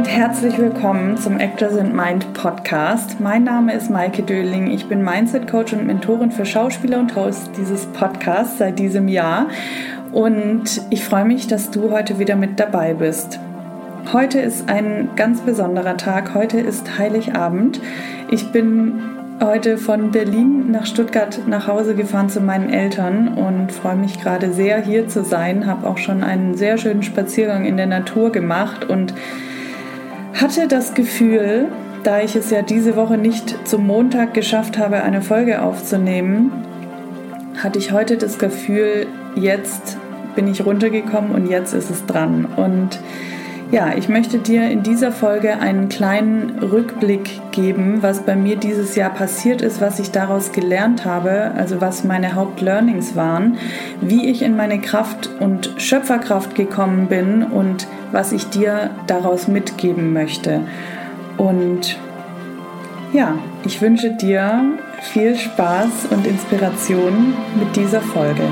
und herzlich willkommen zum Actors and Mind Podcast. Mein Name ist Maike Döling. Ich bin Mindset Coach und Mentorin für Schauspieler und Host dieses Podcasts seit diesem Jahr. Und ich freue mich, dass du heute wieder mit dabei bist. Heute ist ein ganz besonderer Tag. Heute ist Heiligabend. Ich bin heute von Berlin nach Stuttgart nach Hause gefahren zu meinen Eltern und freue mich gerade sehr, hier zu sein. Habe auch schon einen sehr schönen Spaziergang in der Natur gemacht und hatte das Gefühl, da ich es ja diese Woche nicht zum Montag geschafft habe, eine Folge aufzunehmen, hatte ich heute das Gefühl, jetzt bin ich runtergekommen und jetzt ist es dran. Und ja, ich möchte dir in dieser Folge einen kleinen Rückblick geben, was bei mir dieses Jahr passiert ist, was ich daraus gelernt habe, also was meine Hauptlearnings waren, wie ich in meine Kraft und Schöpferkraft gekommen bin und was ich dir daraus mitgeben möchte. Und ja, ich wünsche dir viel Spaß und Inspiration mit dieser Folge.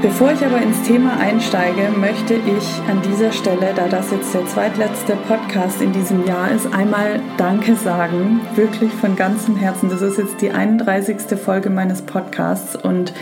Bevor ich aber ins Thema einsteige, möchte ich an dieser Stelle, da das jetzt der zweitletzte Podcast in diesem Jahr ist, einmal Danke sagen. Wirklich von ganzem Herzen. Das ist jetzt die 31. Folge meines Podcasts und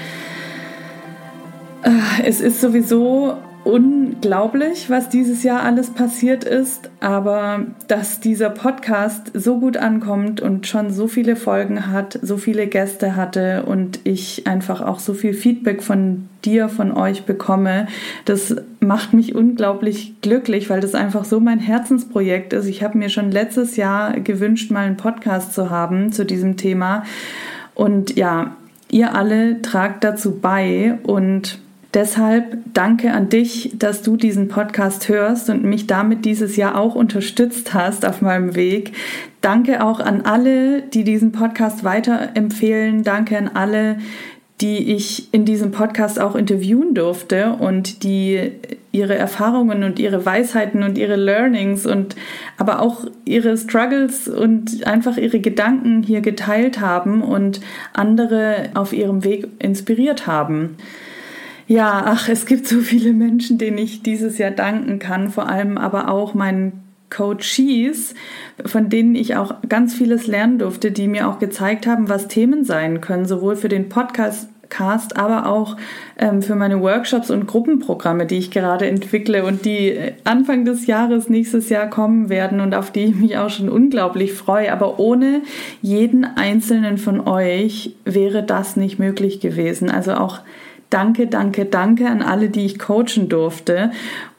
äh, es ist sowieso unglaublich, was dieses Jahr alles passiert ist, aber dass dieser Podcast so gut ankommt und schon so viele Folgen hat, so viele Gäste hatte und ich einfach auch so viel Feedback von dir, von euch bekomme, das macht mich unglaublich glücklich, weil das einfach so mein Herzensprojekt ist. Ich habe mir schon letztes Jahr gewünscht, mal einen Podcast zu haben zu diesem Thema und ja, ihr alle tragt dazu bei und Deshalb danke an dich, dass du diesen Podcast hörst und mich damit dieses Jahr auch unterstützt hast auf meinem Weg. Danke auch an alle, die diesen Podcast weiterempfehlen. Danke an alle, die ich in diesem Podcast auch interviewen durfte und die ihre Erfahrungen und ihre Weisheiten und ihre Learnings und aber auch ihre Struggles und einfach ihre Gedanken hier geteilt haben und andere auf ihrem Weg inspiriert haben. Ja, ach, es gibt so viele Menschen, denen ich dieses Jahr danken kann, vor allem aber auch meinen Coaches, von denen ich auch ganz vieles lernen durfte, die mir auch gezeigt haben, was Themen sein können, sowohl für den Podcast, Cast, aber auch ähm, für meine Workshops und Gruppenprogramme, die ich gerade entwickle und die Anfang des Jahres, nächstes Jahr kommen werden und auf die ich mich auch schon unglaublich freue. Aber ohne jeden einzelnen von euch wäre das nicht möglich gewesen. Also auch danke, danke, danke an alle, die ich coachen durfte.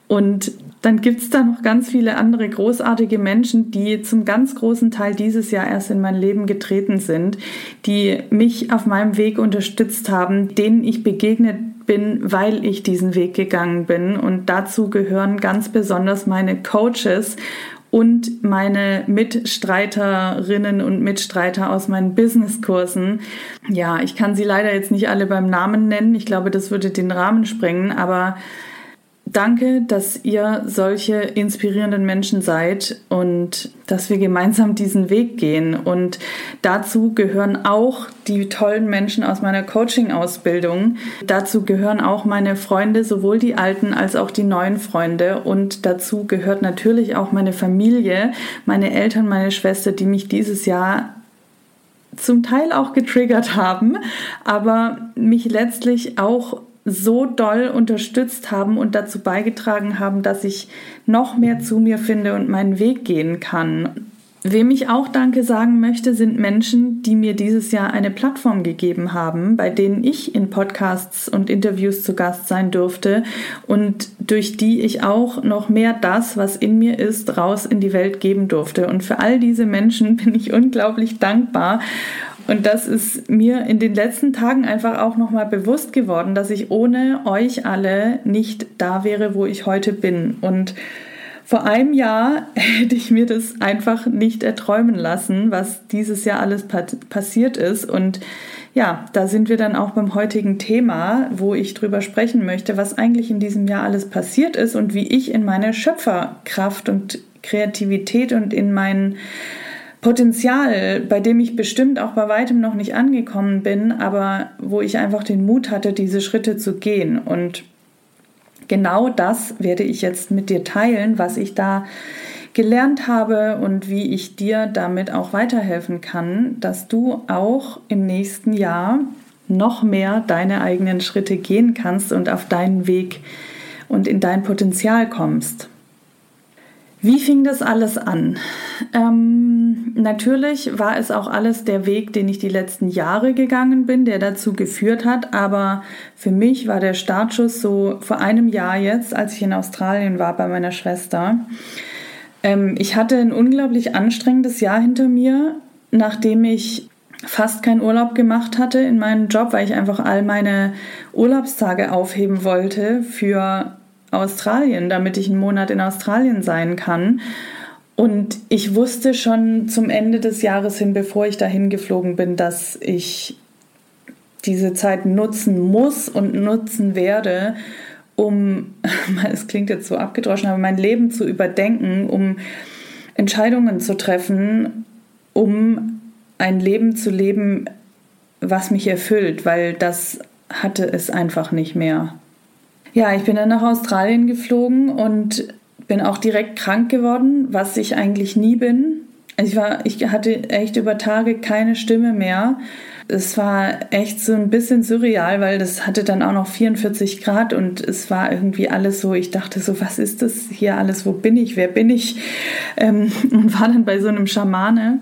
Und dann gibt es da noch ganz viele andere großartige Menschen, die zum ganz großen Teil dieses Jahr erst in mein Leben getreten sind, die mich auf meinem Weg unterstützt haben, denen ich begegnet bin, weil ich diesen Weg gegangen bin. Und dazu gehören ganz besonders meine Coaches und meine Mitstreiterinnen und Mitstreiter aus meinen Businesskursen. Ja, ich kann sie leider jetzt nicht alle beim Namen nennen. Ich glaube, das würde den Rahmen sprengen, aber Danke, dass ihr solche inspirierenden Menschen seid und dass wir gemeinsam diesen Weg gehen. Und dazu gehören auch die tollen Menschen aus meiner Coaching-Ausbildung. Dazu gehören auch meine Freunde, sowohl die alten als auch die neuen Freunde. Und dazu gehört natürlich auch meine Familie, meine Eltern, meine Schwester, die mich dieses Jahr zum Teil auch getriggert haben, aber mich letztlich auch so doll unterstützt haben und dazu beigetragen haben, dass ich noch mehr zu mir finde und meinen Weg gehen kann. Wem ich auch Danke sagen möchte, sind Menschen, die mir dieses Jahr eine Plattform gegeben haben, bei denen ich in Podcasts und Interviews zu Gast sein durfte und durch die ich auch noch mehr das, was in mir ist, raus in die Welt geben durfte. Und für all diese Menschen bin ich unglaublich dankbar und das ist mir in den letzten Tagen einfach auch nochmal bewusst geworden, dass ich ohne euch alle nicht da wäre, wo ich heute bin. Und vor einem Jahr hätte ich mir das einfach nicht erträumen lassen, was dieses Jahr alles passiert ist. Und ja, da sind wir dann auch beim heutigen Thema, wo ich drüber sprechen möchte, was eigentlich in diesem Jahr alles passiert ist und wie ich in meine Schöpferkraft und Kreativität und in meinen Potenzial, bei dem ich bestimmt auch bei weitem noch nicht angekommen bin, aber wo ich einfach den Mut hatte, diese Schritte zu gehen. Und genau das werde ich jetzt mit dir teilen, was ich da gelernt habe und wie ich dir damit auch weiterhelfen kann, dass du auch im nächsten Jahr noch mehr deine eigenen Schritte gehen kannst und auf deinen Weg und in dein Potenzial kommst. Wie fing das alles an? Ähm, natürlich war es auch alles der Weg, den ich die letzten Jahre gegangen bin, der dazu geführt hat. Aber für mich war der Startschuss so vor einem Jahr jetzt, als ich in Australien war bei meiner Schwester. Ähm, ich hatte ein unglaublich anstrengendes Jahr hinter mir, nachdem ich fast keinen Urlaub gemacht hatte in meinem Job, weil ich einfach all meine Urlaubstage aufheben wollte für Australien, damit ich einen Monat in Australien sein kann. Und ich wusste schon zum Ende des Jahres hin, bevor ich dahin geflogen bin, dass ich diese Zeit nutzen muss und nutzen werde, um, es klingt jetzt so abgedroschen, aber mein Leben zu überdenken, um Entscheidungen zu treffen, um ein Leben zu leben, was mich erfüllt, weil das hatte es einfach nicht mehr. Ja, ich bin dann nach Australien geflogen und bin auch direkt krank geworden, was ich eigentlich nie bin. Ich war, ich hatte echt über Tage keine Stimme mehr. Es war echt so ein bisschen surreal, weil das hatte dann auch noch 44 Grad und es war irgendwie alles so, ich dachte so, was ist das hier alles, wo bin ich, wer bin ich? Ähm, und war dann bei so einem Schamane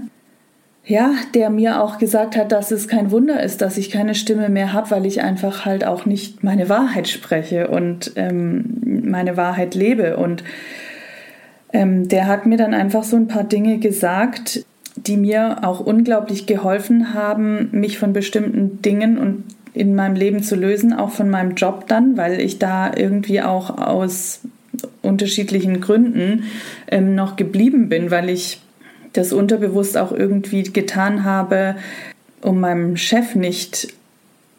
ja, der mir auch gesagt hat, dass es kein Wunder ist, dass ich keine Stimme mehr habe, weil ich einfach halt auch nicht meine Wahrheit spreche und ähm, meine Wahrheit lebe. Und ähm, der hat mir dann einfach so ein paar Dinge gesagt, die mir auch unglaublich geholfen haben, mich von bestimmten Dingen und in meinem Leben zu lösen, auch von meinem Job dann, weil ich da irgendwie auch aus unterschiedlichen Gründen ähm, noch geblieben bin, weil ich das unterbewusst auch irgendwie getan habe, um meinem Chef nicht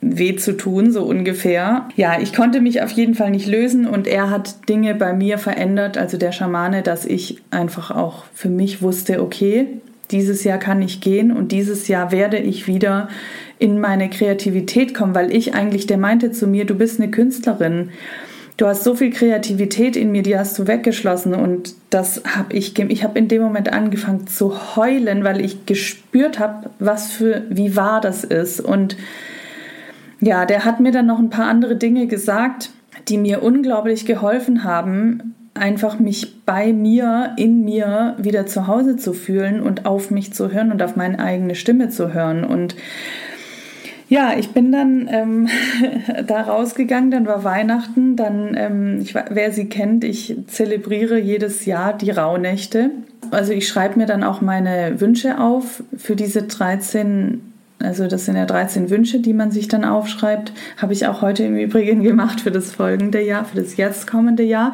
weh zu tun, so ungefähr. Ja, ich konnte mich auf jeden Fall nicht lösen und er hat Dinge bei mir verändert, also der Schamane, dass ich einfach auch für mich wusste, okay, dieses Jahr kann ich gehen und dieses Jahr werde ich wieder in meine Kreativität kommen, weil ich eigentlich, der meinte zu mir, du bist eine Künstlerin du hast so viel Kreativität in mir, die hast du weggeschlossen und das habe ich, ich habe in dem Moment angefangen zu heulen, weil ich gespürt habe, was für, wie wahr das ist. Und ja, der hat mir dann noch ein paar andere Dinge gesagt, die mir unglaublich geholfen haben, einfach mich bei mir, in mir wieder zu Hause zu fühlen und auf mich zu hören und auf meine eigene Stimme zu hören. Und ja, ich bin dann ähm, da rausgegangen, dann war Weihnachten, dann, ähm, ich, wer sie kennt, ich zelebriere jedes Jahr die Rauhnächte. Also ich schreibe mir dann auch meine Wünsche auf für diese 13, also das sind ja 13 Wünsche, die man sich dann aufschreibt. Habe ich auch heute im Übrigen gemacht für das folgende Jahr, für das jetzt kommende Jahr.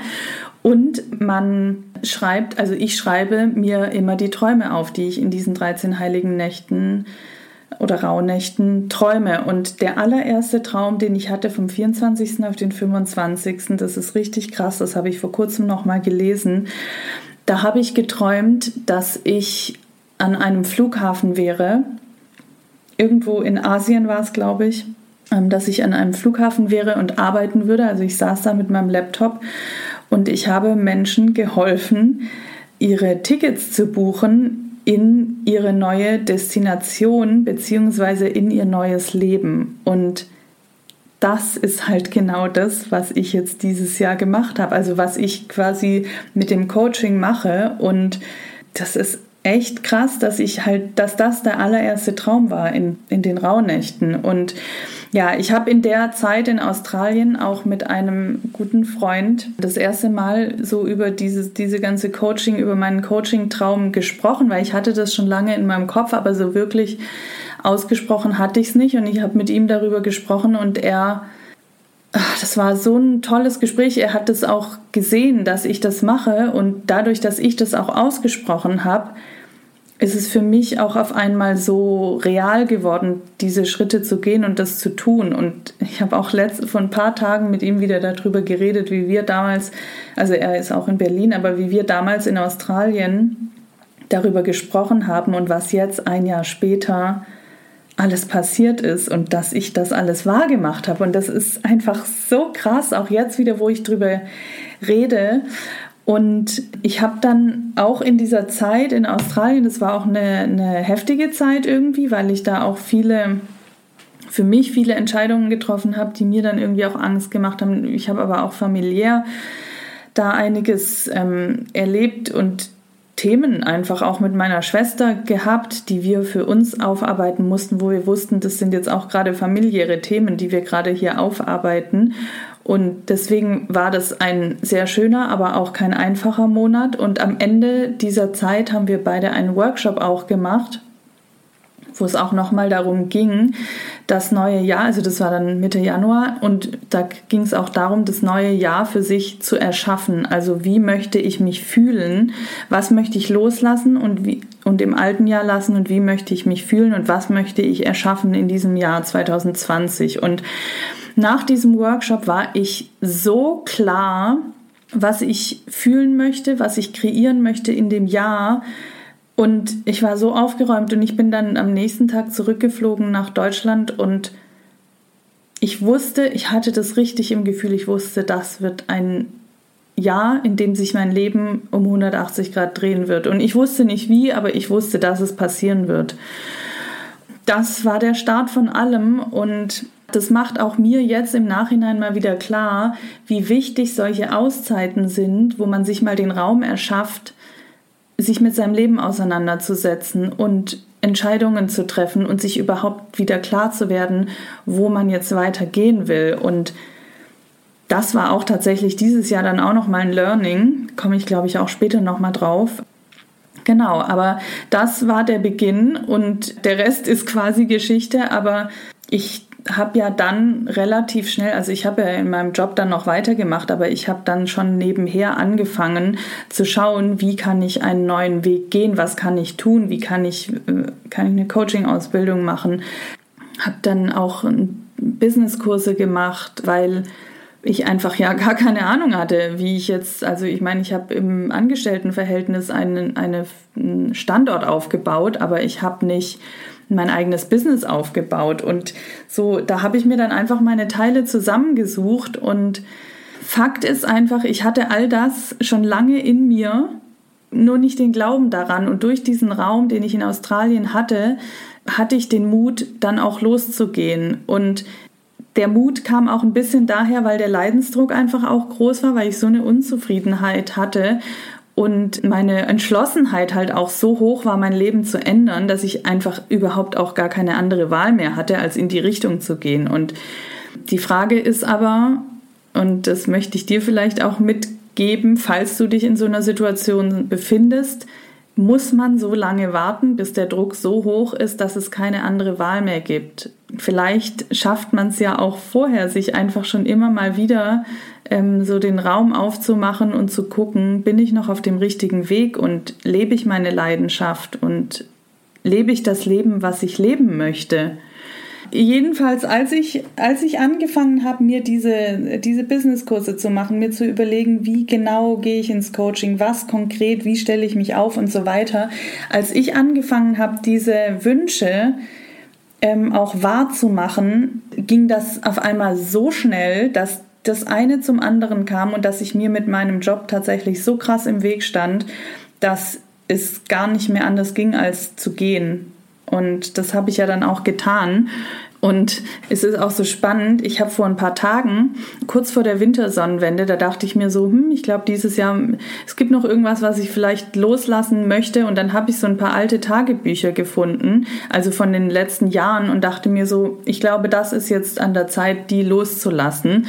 Und man schreibt, also ich schreibe mir immer die Träume auf, die ich in diesen 13 heiligen Nächten oder Rauhnächten träume. Und der allererste Traum, den ich hatte vom 24. auf den 25., das ist richtig krass, das habe ich vor kurzem noch mal gelesen. Da habe ich geträumt, dass ich an einem Flughafen wäre. Irgendwo in Asien war es, glaube ich, ähm, dass ich an einem Flughafen wäre und arbeiten würde. Also ich saß da mit meinem Laptop und ich habe Menschen geholfen, ihre Tickets zu buchen in ihre neue Destination beziehungsweise in ihr neues Leben. Und das ist halt genau das, was ich jetzt dieses Jahr gemacht habe. Also was ich quasi mit dem Coaching mache. Und das ist echt krass, dass ich halt, dass das der allererste Traum war in, in den Rauhnächten. Und ja, ich habe in der Zeit in Australien auch mit einem guten Freund das erste Mal so über dieses, diese ganze Coaching, über meinen Coaching-Traum gesprochen, weil ich hatte das schon lange in meinem Kopf, aber so wirklich ausgesprochen hatte ich es nicht. Und ich habe mit ihm darüber gesprochen und er das war so ein tolles Gespräch. Er hat es auch gesehen, dass ich das mache und dadurch, dass ich das auch ausgesprochen habe, ist es für mich auch auf einmal so real geworden, diese Schritte zu gehen und das zu tun. Und ich habe auch letzt, vor ein paar Tagen mit ihm wieder darüber geredet, wie wir damals, also er ist auch in Berlin, aber wie wir damals in Australien darüber gesprochen haben und was jetzt ein Jahr später alles passiert ist und dass ich das alles wahrgemacht habe. Und das ist einfach so krass, auch jetzt wieder, wo ich drüber rede. Und ich habe dann auch in dieser Zeit in Australien, das war auch eine, eine heftige Zeit irgendwie, weil ich da auch viele für mich viele Entscheidungen getroffen habe, die mir dann irgendwie auch Angst gemacht haben. Ich habe aber auch familiär da einiges ähm, erlebt und Themen einfach auch mit meiner Schwester gehabt, die wir für uns aufarbeiten mussten, wo wir wussten, das sind jetzt auch gerade familiäre Themen, die wir gerade hier aufarbeiten. Und deswegen war das ein sehr schöner, aber auch kein einfacher Monat. Und am Ende dieser Zeit haben wir beide einen Workshop auch gemacht, wo es auch nochmal darum ging, das neue Jahr, also das war dann Mitte Januar, und da ging es auch darum, das neue Jahr für sich zu erschaffen. Also wie möchte ich mich fühlen, was möchte ich loslassen und, wie, und im alten Jahr lassen und wie möchte ich mich fühlen und was möchte ich erschaffen in diesem Jahr 2020. Und nach diesem Workshop war ich so klar, was ich fühlen möchte, was ich kreieren möchte in dem Jahr, und ich war so aufgeräumt und ich bin dann am nächsten Tag zurückgeflogen nach Deutschland und ich wusste, ich hatte das richtig im Gefühl, ich wusste, das wird ein Jahr, in dem sich mein Leben um 180 Grad drehen wird. Und ich wusste nicht wie, aber ich wusste, dass es passieren wird. Das war der Start von allem und das macht auch mir jetzt im Nachhinein mal wieder klar, wie wichtig solche Auszeiten sind, wo man sich mal den Raum erschafft, sich mit seinem Leben auseinanderzusetzen und Entscheidungen zu treffen und sich überhaupt wieder klar zu werden, wo man jetzt weitergehen will. Und das war auch tatsächlich dieses Jahr dann auch noch mal ein Learning. Komme ich, glaube ich, auch später noch mal drauf. Genau, aber das war der Beginn und der Rest ist quasi Geschichte. Aber ich habe ja dann relativ schnell, also ich habe ja in meinem Job dann noch weitergemacht, aber ich habe dann schon nebenher angefangen zu schauen, wie kann ich einen neuen Weg gehen, was kann ich tun, wie kann ich, äh, kann ich eine Coaching-Ausbildung machen. Habe dann auch Businesskurse gemacht, weil ich einfach ja gar keine Ahnung hatte, wie ich jetzt, also ich meine, ich habe im Angestelltenverhältnis einen, einen Standort aufgebaut, aber ich habe nicht mein eigenes Business aufgebaut. Und so, da habe ich mir dann einfach meine Teile zusammengesucht. Und Fakt ist einfach, ich hatte all das schon lange in mir, nur nicht den Glauben daran. Und durch diesen Raum, den ich in Australien hatte, hatte ich den Mut, dann auch loszugehen. Und der Mut kam auch ein bisschen daher, weil der Leidensdruck einfach auch groß war, weil ich so eine Unzufriedenheit hatte und meine Entschlossenheit halt auch so hoch war, mein Leben zu ändern, dass ich einfach überhaupt auch gar keine andere Wahl mehr hatte, als in die Richtung zu gehen. Und die Frage ist aber, und das möchte ich dir vielleicht auch mitgeben, falls du dich in so einer Situation befindest, muss man so lange warten, bis der Druck so hoch ist, dass es keine andere Wahl mehr gibt. Vielleicht schafft man es ja auch vorher, sich einfach schon immer mal wieder ähm, so den Raum aufzumachen und zu gucken, bin ich noch auf dem richtigen Weg und lebe ich meine Leidenschaft und lebe ich das Leben, was ich leben möchte. Jedenfalls, als ich, als ich angefangen habe, mir diese, diese Businesskurse zu machen, mir zu überlegen, wie genau gehe ich ins Coaching, was konkret, wie stelle ich mich auf und so weiter, als ich angefangen habe, diese Wünsche ähm, auch wahrzumachen, ging das auf einmal so schnell, dass das eine zum anderen kam und dass ich mir mit meinem Job tatsächlich so krass im Weg stand, dass es gar nicht mehr anders ging, als zu gehen. Und das habe ich ja dann auch getan. Und es ist auch so spannend. Ich habe vor ein paar Tagen, kurz vor der Wintersonnenwende, da dachte ich mir so, hm, ich glaube dieses Jahr, es gibt noch irgendwas, was ich vielleicht loslassen möchte. Und dann habe ich so ein paar alte Tagebücher gefunden, also von den letzten Jahren, und dachte mir so, ich glaube, das ist jetzt an der Zeit, die loszulassen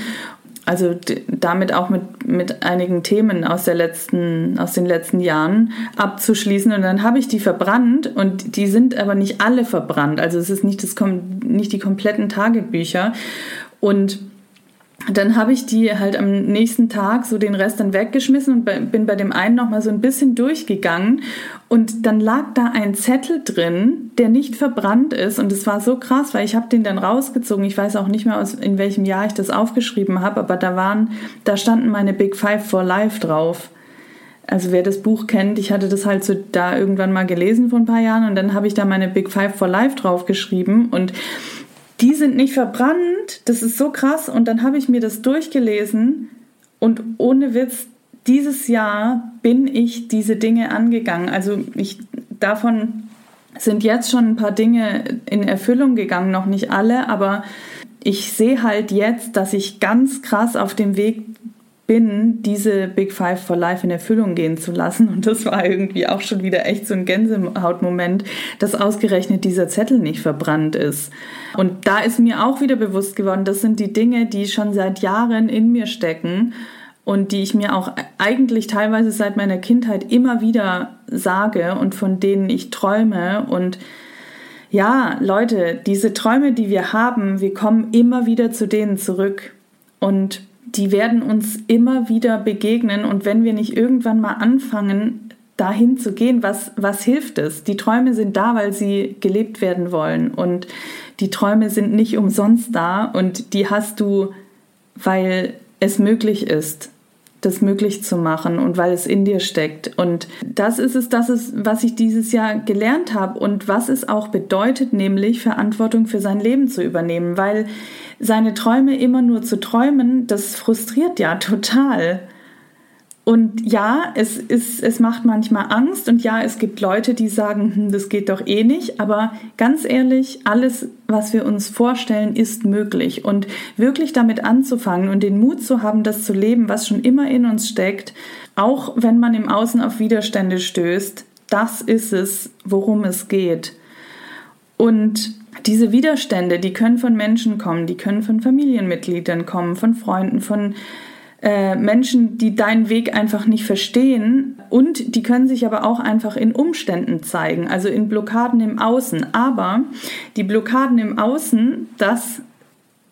also damit auch mit, mit einigen Themen aus, der letzten, aus den letzten Jahren abzuschließen. Und dann habe ich die verbrannt und die sind aber nicht alle verbrannt. Also es ist nicht, das, nicht die kompletten Tagebücher. Und dann habe ich die halt am nächsten Tag so den Rest dann weggeschmissen und bin bei dem einen noch mal so ein bisschen durchgegangen und dann lag da ein Zettel drin, der nicht verbrannt ist und es war so krass, weil ich habe den dann rausgezogen. Ich weiß auch nicht mehr aus in welchem Jahr ich das aufgeschrieben habe, aber da waren da standen meine Big Five for Life drauf. also wer das Buch kennt, ich hatte das halt so da irgendwann mal gelesen vor ein paar Jahren und dann habe ich da meine Big Five for Life draufgeschrieben und die sind nicht verbrannt, das ist so krass und dann habe ich mir das durchgelesen und ohne Witz, dieses Jahr bin ich diese Dinge angegangen. Also ich davon sind jetzt schon ein paar Dinge in Erfüllung gegangen, noch nicht alle, aber ich sehe halt jetzt, dass ich ganz krass auf dem Weg bin, diese Big Five for Life in Erfüllung gehen zu lassen. Und das war irgendwie auch schon wieder echt so ein Gänsehautmoment, dass ausgerechnet dieser Zettel nicht verbrannt ist. Und da ist mir auch wieder bewusst geworden, das sind die Dinge, die schon seit Jahren in mir stecken und die ich mir auch eigentlich teilweise seit meiner Kindheit immer wieder sage und von denen ich träume. Und ja, Leute, diese Träume, die wir haben, wir kommen immer wieder zu denen zurück. Und die werden uns immer wieder begegnen. Und wenn wir nicht irgendwann mal anfangen, dahin zu gehen, was, was hilft es? Die Träume sind da, weil sie gelebt werden wollen. Und die Träume sind nicht umsonst da. Und die hast du, weil es möglich ist das möglich zu machen und weil es in dir steckt. Und das ist es, das ist, was ich dieses Jahr gelernt habe und was es auch bedeutet, nämlich Verantwortung für sein Leben zu übernehmen, weil seine Träume immer nur zu träumen, das frustriert ja total. Und ja, es, ist, es macht manchmal Angst und ja, es gibt Leute, die sagen, hm, das geht doch eh nicht. Aber ganz ehrlich, alles, was wir uns vorstellen, ist möglich. Und wirklich damit anzufangen und den Mut zu haben, das zu leben, was schon immer in uns steckt, auch wenn man im Außen auf Widerstände stößt, das ist es, worum es geht. Und diese Widerstände, die können von Menschen kommen, die können von Familienmitgliedern kommen, von Freunden, von äh, Menschen, die deinen Weg einfach nicht verstehen und die können sich aber auch einfach in Umständen zeigen, also in Blockaden im Außen. Aber die Blockaden im Außen, das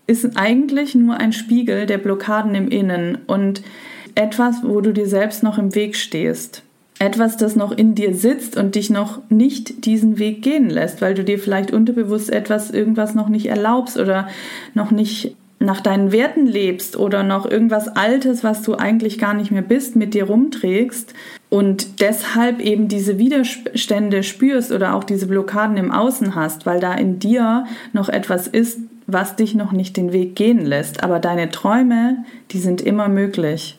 ist eigentlich nur ein Spiegel der Blockaden im Innen und etwas, wo du dir selbst noch im Weg stehst. Etwas, das noch in dir sitzt und dich noch nicht diesen Weg gehen lässt, weil du dir vielleicht unterbewusst etwas, irgendwas noch nicht erlaubst oder noch nicht nach deinen Werten lebst oder noch irgendwas Altes, was du eigentlich gar nicht mehr bist, mit dir rumträgst und deshalb eben diese Widerstände spürst oder auch diese Blockaden im Außen hast, weil da in dir noch etwas ist, was dich noch nicht den Weg gehen lässt. Aber deine Träume, die sind immer möglich.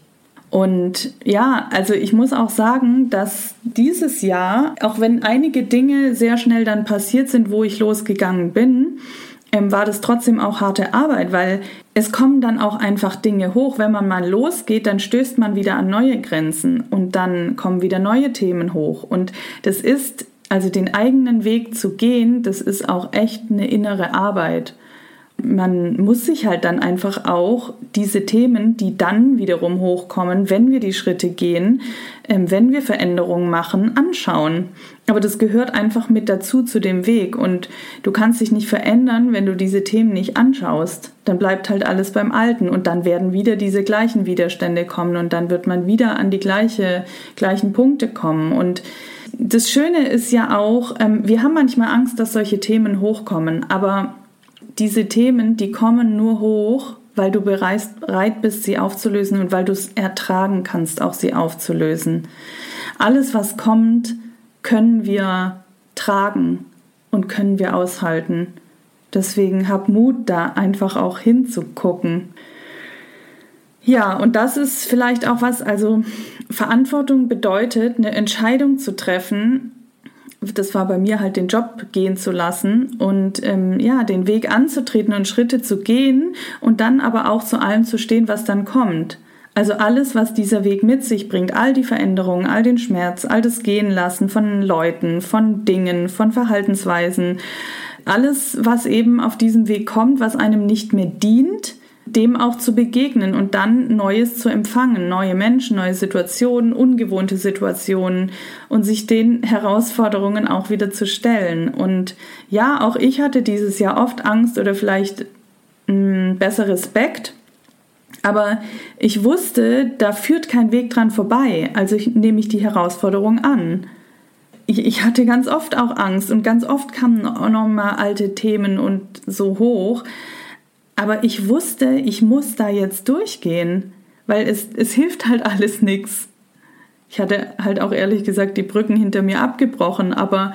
Und ja, also ich muss auch sagen, dass dieses Jahr, auch wenn einige Dinge sehr schnell dann passiert sind, wo ich losgegangen bin, ähm, war das trotzdem auch harte Arbeit, weil es kommen dann auch einfach Dinge hoch. Wenn man mal losgeht, dann stößt man wieder an neue Grenzen und dann kommen wieder neue Themen hoch. Und das ist, also den eigenen Weg zu gehen, das ist auch echt eine innere Arbeit man muss sich halt dann einfach auch diese Themen, die dann wiederum hochkommen, wenn wir die Schritte gehen, ähm, wenn wir Veränderungen machen, anschauen. Aber das gehört einfach mit dazu zu dem Weg. Und du kannst dich nicht verändern, wenn du diese Themen nicht anschaust. Dann bleibt halt alles beim Alten. Und dann werden wieder diese gleichen Widerstände kommen. Und dann wird man wieder an die gleiche, gleichen Punkte kommen. Und das Schöne ist ja auch, ähm, wir haben manchmal Angst, dass solche Themen hochkommen, aber diese Themen, die kommen nur hoch, weil du bereit bist, sie aufzulösen und weil du es ertragen kannst, auch sie aufzulösen. Alles, was kommt, können wir tragen und können wir aushalten. Deswegen hab Mut, da einfach auch hinzugucken. Ja, und das ist vielleicht auch was, also Verantwortung bedeutet, eine Entscheidung zu treffen, das war bei mir halt den Job gehen zu lassen und ähm, ja, den Weg anzutreten und Schritte zu gehen und dann aber auch zu allem zu stehen, was dann kommt. Also alles, was dieser Weg mit sich bringt, all die Veränderungen, all den Schmerz, all das Gehen lassen von Leuten, von Dingen, von Verhaltensweisen, alles, was eben auf diesem Weg kommt, was einem nicht mehr dient, dem auch zu begegnen und dann Neues zu empfangen, neue Menschen, neue Situationen, ungewohnte Situationen und sich den Herausforderungen auch wieder zu stellen. Und ja, auch ich hatte dieses Jahr oft Angst oder vielleicht mh, hm, besser Respekt. Aber ich wusste, da führt kein Weg dran vorbei, also ich, nehme ich die Herausforderung an. Ich, ich hatte ganz oft auch Angst und ganz oft kamen auch noch mal alte Themen und so hoch. Aber ich wusste, ich muss da jetzt durchgehen, weil es, es hilft halt alles nichts. Ich hatte halt auch ehrlich gesagt die Brücken hinter mir abgebrochen, aber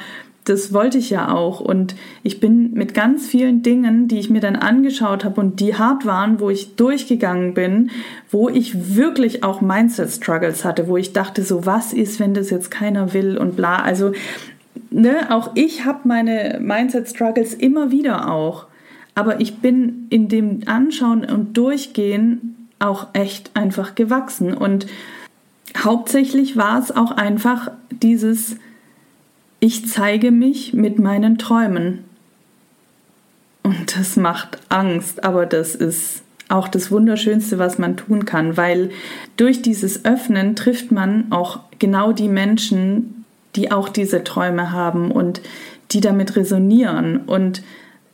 das wollte ich ja auch. Und ich bin mit ganz vielen Dingen, die ich mir dann angeschaut habe und die hart waren, wo ich durchgegangen bin, wo ich wirklich auch Mindset-Struggles hatte, wo ich dachte, so was ist, wenn das jetzt keiner will und bla. Also, ne, auch ich habe meine Mindset-Struggles immer wieder auch. Aber ich bin in dem Anschauen und Durchgehen auch echt einfach gewachsen. Und hauptsächlich war es auch einfach dieses, ich zeige mich mit meinen Träumen. Und das macht Angst, aber das ist auch das Wunderschönste, was man tun kann, weil durch dieses Öffnen trifft man auch genau die Menschen, die auch diese Träume haben und die damit resonieren. Und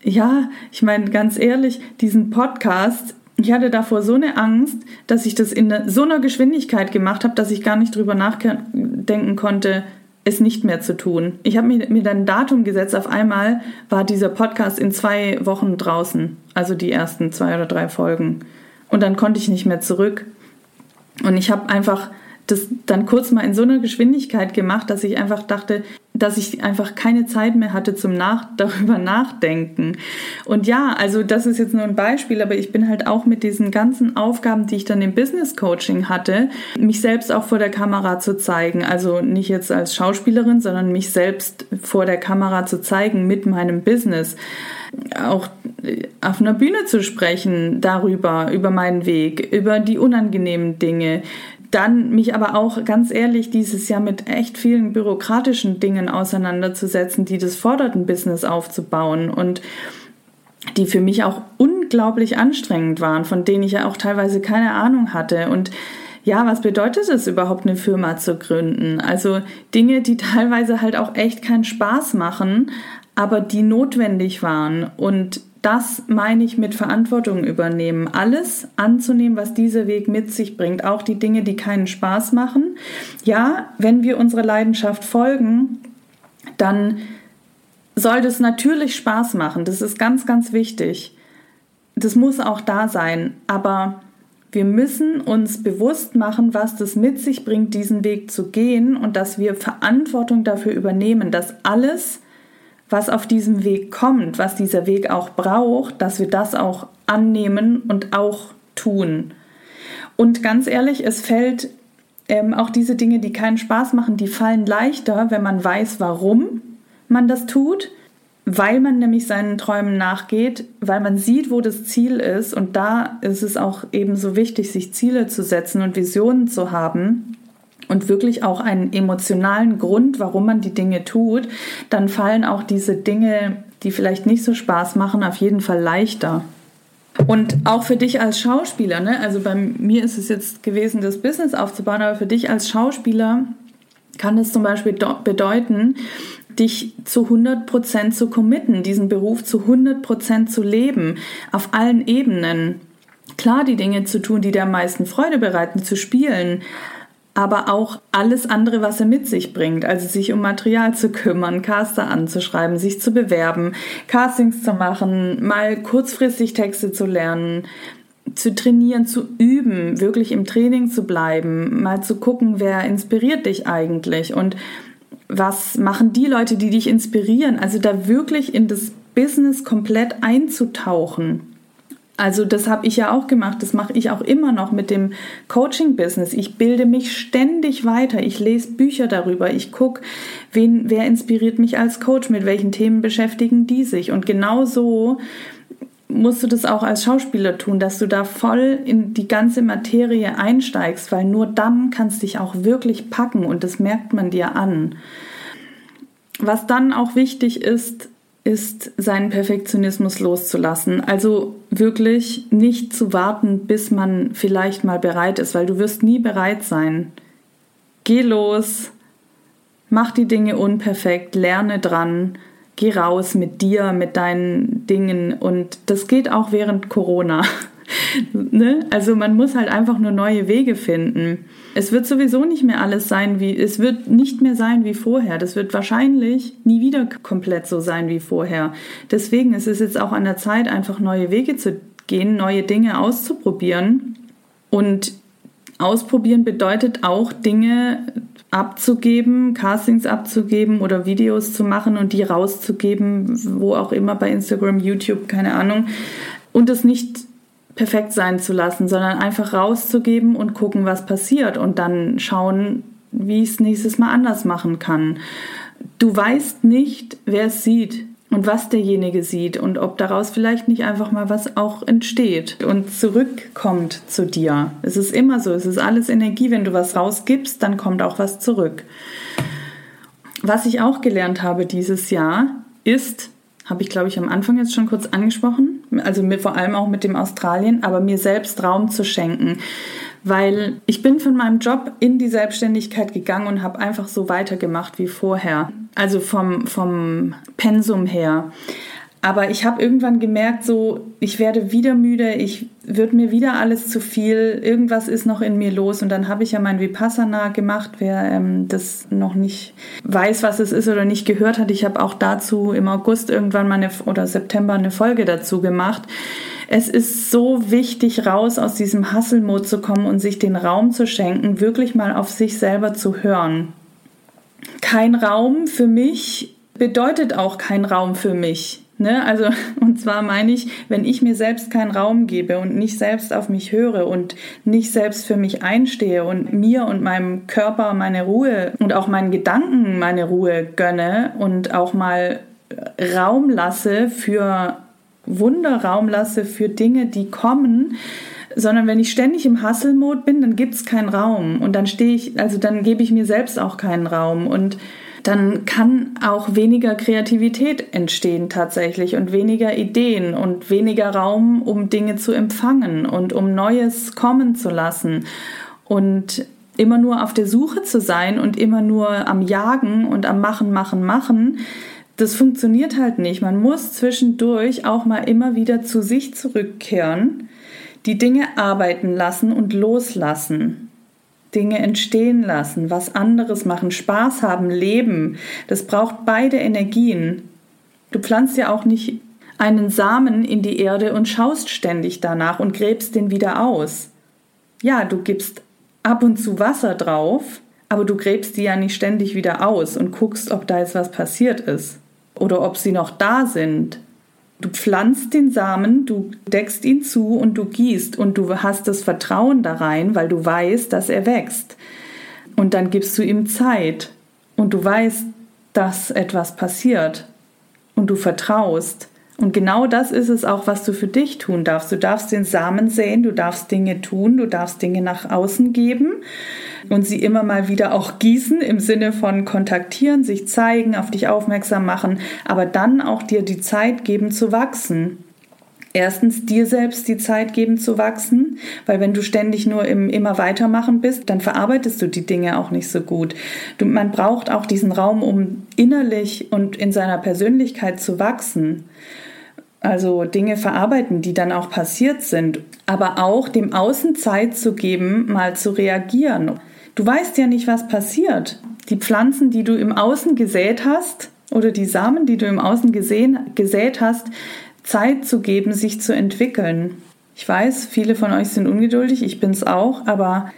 ja, ich meine ganz ehrlich, diesen Podcast, ich hatte davor so eine Angst, dass ich das in so einer Geschwindigkeit gemacht habe, dass ich gar nicht drüber nachdenken konnte, es nicht mehr zu tun. Ich habe mir, mir dann ein Datum gesetzt. Auf einmal war dieser Podcast in zwei Wochen draußen, also die ersten zwei oder drei Folgen. Und dann konnte ich nicht mehr zurück. Und ich habe einfach das dann kurz mal in so einer Geschwindigkeit gemacht, dass ich einfach dachte, dass ich einfach keine Zeit mehr hatte zum Nach darüber nachdenken. Und ja, also das ist jetzt nur ein Beispiel, aber ich bin halt auch mit diesen ganzen Aufgaben, die ich dann im Business Coaching hatte, mich selbst auch vor der Kamera zu zeigen. Also nicht jetzt als Schauspielerin, sondern mich selbst vor der Kamera zu zeigen mit meinem Business auch auf einer Bühne zu sprechen darüber, über meinen Weg, über die unangenehmen Dinge, dann mich aber auch ganz ehrlich dieses Jahr mit echt vielen bürokratischen Dingen auseinanderzusetzen, die das fordert, ein Business aufzubauen und die für mich auch unglaublich anstrengend waren, von denen ich ja auch teilweise keine Ahnung hatte und ja, was bedeutet es überhaupt, eine Firma zu gründen? Also Dinge, die teilweise halt auch echt keinen Spaß machen, aber die notwendig waren. Und das meine ich mit Verantwortung übernehmen. Alles anzunehmen, was dieser Weg mit sich bringt. Auch die Dinge, die keinen Spaß machen. Ja, wenn wir unserer Leidenschaft folgen, dann soll das natürlich Spaß machen. Das ist ganz, ganz wichtig. Das muss auch da sein. Aber wir müssen uns bewusst machen, was das mit sich bringt, diesen Weg zu gehen und dass wir Verantwortung dafür übernehmen, dass alles, was auf diesem Weg kommt, was dieser Weg auch braucht, dass wir das auch annehmen und auch tun. Und ganz ehrlich, es fällt ähm, auch diese Dinge, die keinen Spaß machen, die fallen leichter, wenn man weiß, warum man das tut, weil man nämlich seinen Träumen nachgeht, weil man sieht, wo das Ziel ist. Und da ist es auch eben so wichtig, sich Ziele zu setzen und Visionen zu haben und wirklich auch einen emotionalen Grund, warum man die Dinge tut, dann fallen auch diese Dinge, die vielleicht nicht so Spaß machen, auf jeden Fall leichter. Und auch für dich als Schauspieler, ne? also bei mir ist es jetzt gewesen, das Business aufzubauen, aber für dich als Schauspieler kann es zum Beispiel bedeuten, dich zu 100% zu committen, diesen Beruf zu 100% zu leben, auf allen Ebenen. Klar, die Dinge zu tun, die dir am meisten Freude bereiten, zu spielen, aber auch alles andere, was er mit sich bringt. Also sich um Material zu kümmern, Caster anzuschreiben, sich zu bewerben, Castings zu machen, mal kurzfristig Texte zu lernen, zu trainieren, zu üben, wirklich im Training zu bleiben, mal zu gucken, wer inspiriert dich eigentlich und was machen die Leute, die dich inspirieren. Also da wirklich in das Business komplett einzutauchen also das habe ich ja auch gemacht, das mache ich auch immer noch mit dem Coaching-Business. Ich bilde mich ständig weiter, ich lese Bücher darüber, ich gucke, wer inspiriert mich als Coach, mit welchen Themen beschäftigen die sich. Und genau so musst du das auch als Schauspieler tun, dass du da voll in die ganze Materie einsteigst, weil nur dann kannst du dich auch wirklich packen und das merkt man dir an. Was dann auch wichtig ist, ist, seinen Perfektionismus loszulassen. Also wirklich nicht zu warten, bis man vielleicht mal bereit ist, weil du wirst nie bereit sein. Geh los, mach die Dinge unperfekt, lerne dran, geh raus mit dir, mit deinen Dingen und das geht auch während Corona. ne? Also man muss halt einfach nur neue Wege finden. Es wird sowieso nicht mehr alles sein wie, es wird nicht mehr sein wie vorher. Das wird wahrscheinlich nie wieder komplett so sein wie vorher. Deswegen ist es jetzt auch an der Zeit, einfach neue Wege zu gehen, neue Dinge auszuprobieren. Und ausprobieren bedeutet auch Dinge abzugeben, Castings abzugeben oder Videos zu machen und die rauszugeben, wo auch immer bei Instagram, YouTube, keine Ahnung. Und es nicht perfekt sein zu lassen, sondern einfach rauszugeben und gucken, was passiert und dann schauen, wie ich es nächstes Mal anders machen kann. Du weißt nicht, wer es sieht und was derjenige sieht und ob daraus vielleicht nicht einfach mal was auch entsteht und zurückkommt zu dir. Es ist immer so, es ist alles Energie. Wenn du was rausgibst, dann kommt auch was zurück. Was ich auch gelernt habe dieses Jahr ist, habe ich glaube ich am Anfang jetzt schon kurz angesprochen, also mir vor allem auch mit dem Australien, aber mir selbst Raum zu schenken weil ich bin von meinem Job in die Selbstständigkeit gegangen und habe einfach so weitergemacht wie vorher. Also vom, vom Pensum her. Aber ich habe irgendwann gemerkt, so, ich werde wieder müde, ich wird mir wieder alles zu viel, irgendwas ist noch in mir los. Und dann habe ich ja mein Vipassana gemacht, wer ähm, das noch nicht weiß, was es ist oder nicht gehört hat. Ich habe auch dazu im August irgendwann mal eine, oder September eine Folge dazu gemacht. Es ist so wichtig, raus aus diesem Hasselmod zu kommen und sich den Raum zu schenken, wirklich mal auf sich selber zu hören. Kein Raum für mich bedeutet auch kein Raum für mich. Ne? Also, und zwar meine ich, wenn ich mir selbst keinen Raum gebe und nicht selbst auf mich höre und nicht selbst für mich einstehe und mir und meinem Körper meine Ruhe und auch meinen Gedanken meine Ruhe gönne und auch mal Raum lasse für Wunder, Raum lasse für Dinge, die kommen, sondern wenn ich ständig im Hustle-Mode bin, dann gibt es keinen Raum und dann stehe ich, also dann gebe ich mir selbst auch keinen Raum und dann kann auch weniger Kreativität entstehen tatsächlich und weniger Ideen und weniger Raum, um Dinge zu empfangen und um Neues kommen zu lassen. Und immer nur auf der Suche zu sein und immer nur am Jagen und am Machen, Machen, Machen, das funktioniert halt nicht. Man muss zwischendurch auch mal immer wieder zu sich zurückkehren, die Dinge arbeiten lassen und loslassen. Dinge entstehen lassen, was anderes machen, Spaß haben, leben. Das braucht beide Energien. Du pflanzt ja auch nicht einen Samen in die Erde und schaust ständig danach und gräbst den wieder aus. Ja, du gibst ab und zu Wasser drauf, aber du gräbst die ja nicht ständig wieder aus und guckst, ob da jetzt was passiert ist oder ob sie noch da sind. Du pflanzt den Samen, du deckst ihn zu und du gießt und du hast das Vertrauen da rein, weil du weißt, dass er wächst. Und dann gibst du ihm Zeit und du weißt, dass etwas passiert und du vertraust. Und genau das ist es auch, was du für dich tun darfst. Du darfst den Samen säen, du darfst Dinge tun, du darfst Dinge nach außen geben und sie immer mal wieder auch gießen im Sinne von kontaktieren, sich zeigen, auf dich aufmerksam machen, aber dann auch dir die Zeit geben zu wachsen. Erstens dir selbst die Zeit geben zu wachsen, weil wenn du ständig nur im immer weitermachen bist, dann verarbeitest du die Dinge auch nicht so gut. Du, man braucht auch diesen Raum, um innerlich und in seiner Persönlichkeit zu wachsen. Also Dinge verarbeiten, die dann auch passiert sind, aber auch dem Außen Zeit zu geben, mal zu reagieren. Du weißt ja nicht, was passiert. Die Pflanzen, die du im Außen gesät hast, oder die Samen, die du im Außen gesehen, gesät hast, Zeit zu geben, sich zu entwickeln. Ich weiß, viele von euch sind ungeduldig, ich bin es auch, aber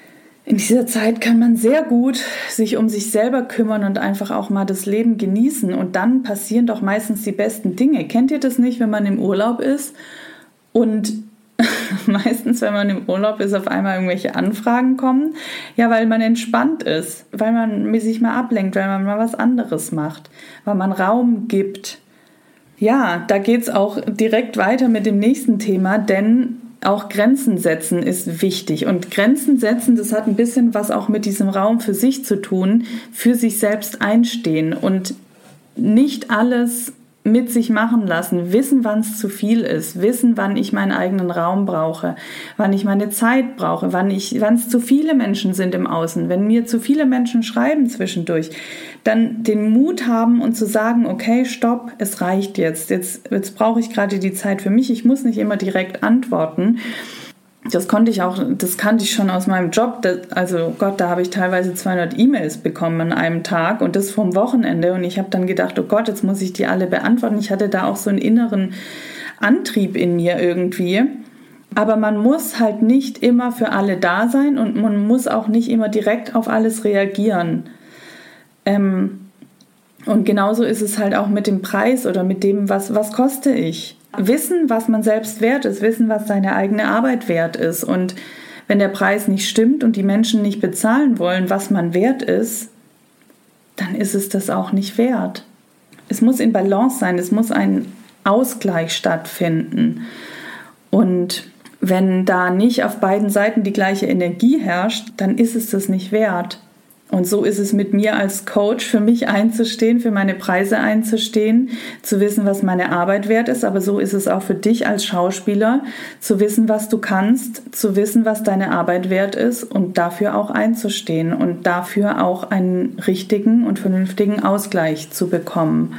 in dieser Zeit kann man sehr gut sich um sich selber kümmern und einfach auch mal das Leben genießen. Und dann passieren doch meistens die besten Dinge. Kennt ihr das nicht, wenn man im Urlaub ist und meistens, wenn man im Urlaub ist, auf einmal irgendwelche Anfragen kommen. Ja, weil man entspannt ist, weil man sich mal ablenkt, weil man mal was anderes macht, weil man Raum gibt. Ja, da geht es auch direkt weiter mit dem nächsten Thema, denn auch Grenzen setzen ist wichtig. Und Grenzen setzen, das hat ein bisschen was auch mit diesem Raum für sich zu tun, für sich selbst einstehen und nicht alles mit sich machen lassen, wissen, wann es zu viel ist, wissen, wann ich meinen eigenen Raum brauche, wann ich meine Zeit brauche, wann ich, wann es zu viele Menschen sind im Außen, wenn mir zu viele Menschen schreiben zwischendurch, dann den Mut haben und zu sagen, okay, stopp, es reicht jetzt, jetzt, jetzt brauche ich gerade die Zeit für mich, ich muss nicht immer direkt antworten das konnte ich auch, das kannte ich schon aus meinem Job. Das, also Gott, da habe ich teilweise 200 E-Mails bekommen an einem Tag und das vom Wochenende. Und ich habe dann gedacht, oh Gott, jetzt muss ich die alle beantworten. Ich hatte da auch so einen inneren Antrieb in mir irgendwie. Aber man muss halt nicht immer für alle da sein und man muss auch nicht immer direkt auf alles reagieren. Ähm, und genauso ist es halt auch mit dem Preis oder mit dem, was, was koste ich. Wissen, was man selbst wert ist, wissen, was seine eigene Arbeit wert ist. Und wenn der Preis nicht stimmt und die Menschen nicht bezahlen wollen, was man wert ist, dann ist es das auch nicht wert. Es muss in Balance sein, es muss ein Ausgleich stattfinden. Und wenn da nicht auf beiden Seiten die gleiche Energie herrscht, dann ist es das nicht wert. Und so ist es mit mir als Coach, für mich einzustehen, für meine Preise einzustehen, zu wissen, was meine Arbeit wert ist. Aber so ist es auch für dich als Schauspieler, zu wissen, was du kannst, zu wissen, was deine Arbeit wert ist und dafür auch einzustehen und dafür auch einen richtigen und vernünftigen Ausgleich zu bekommen.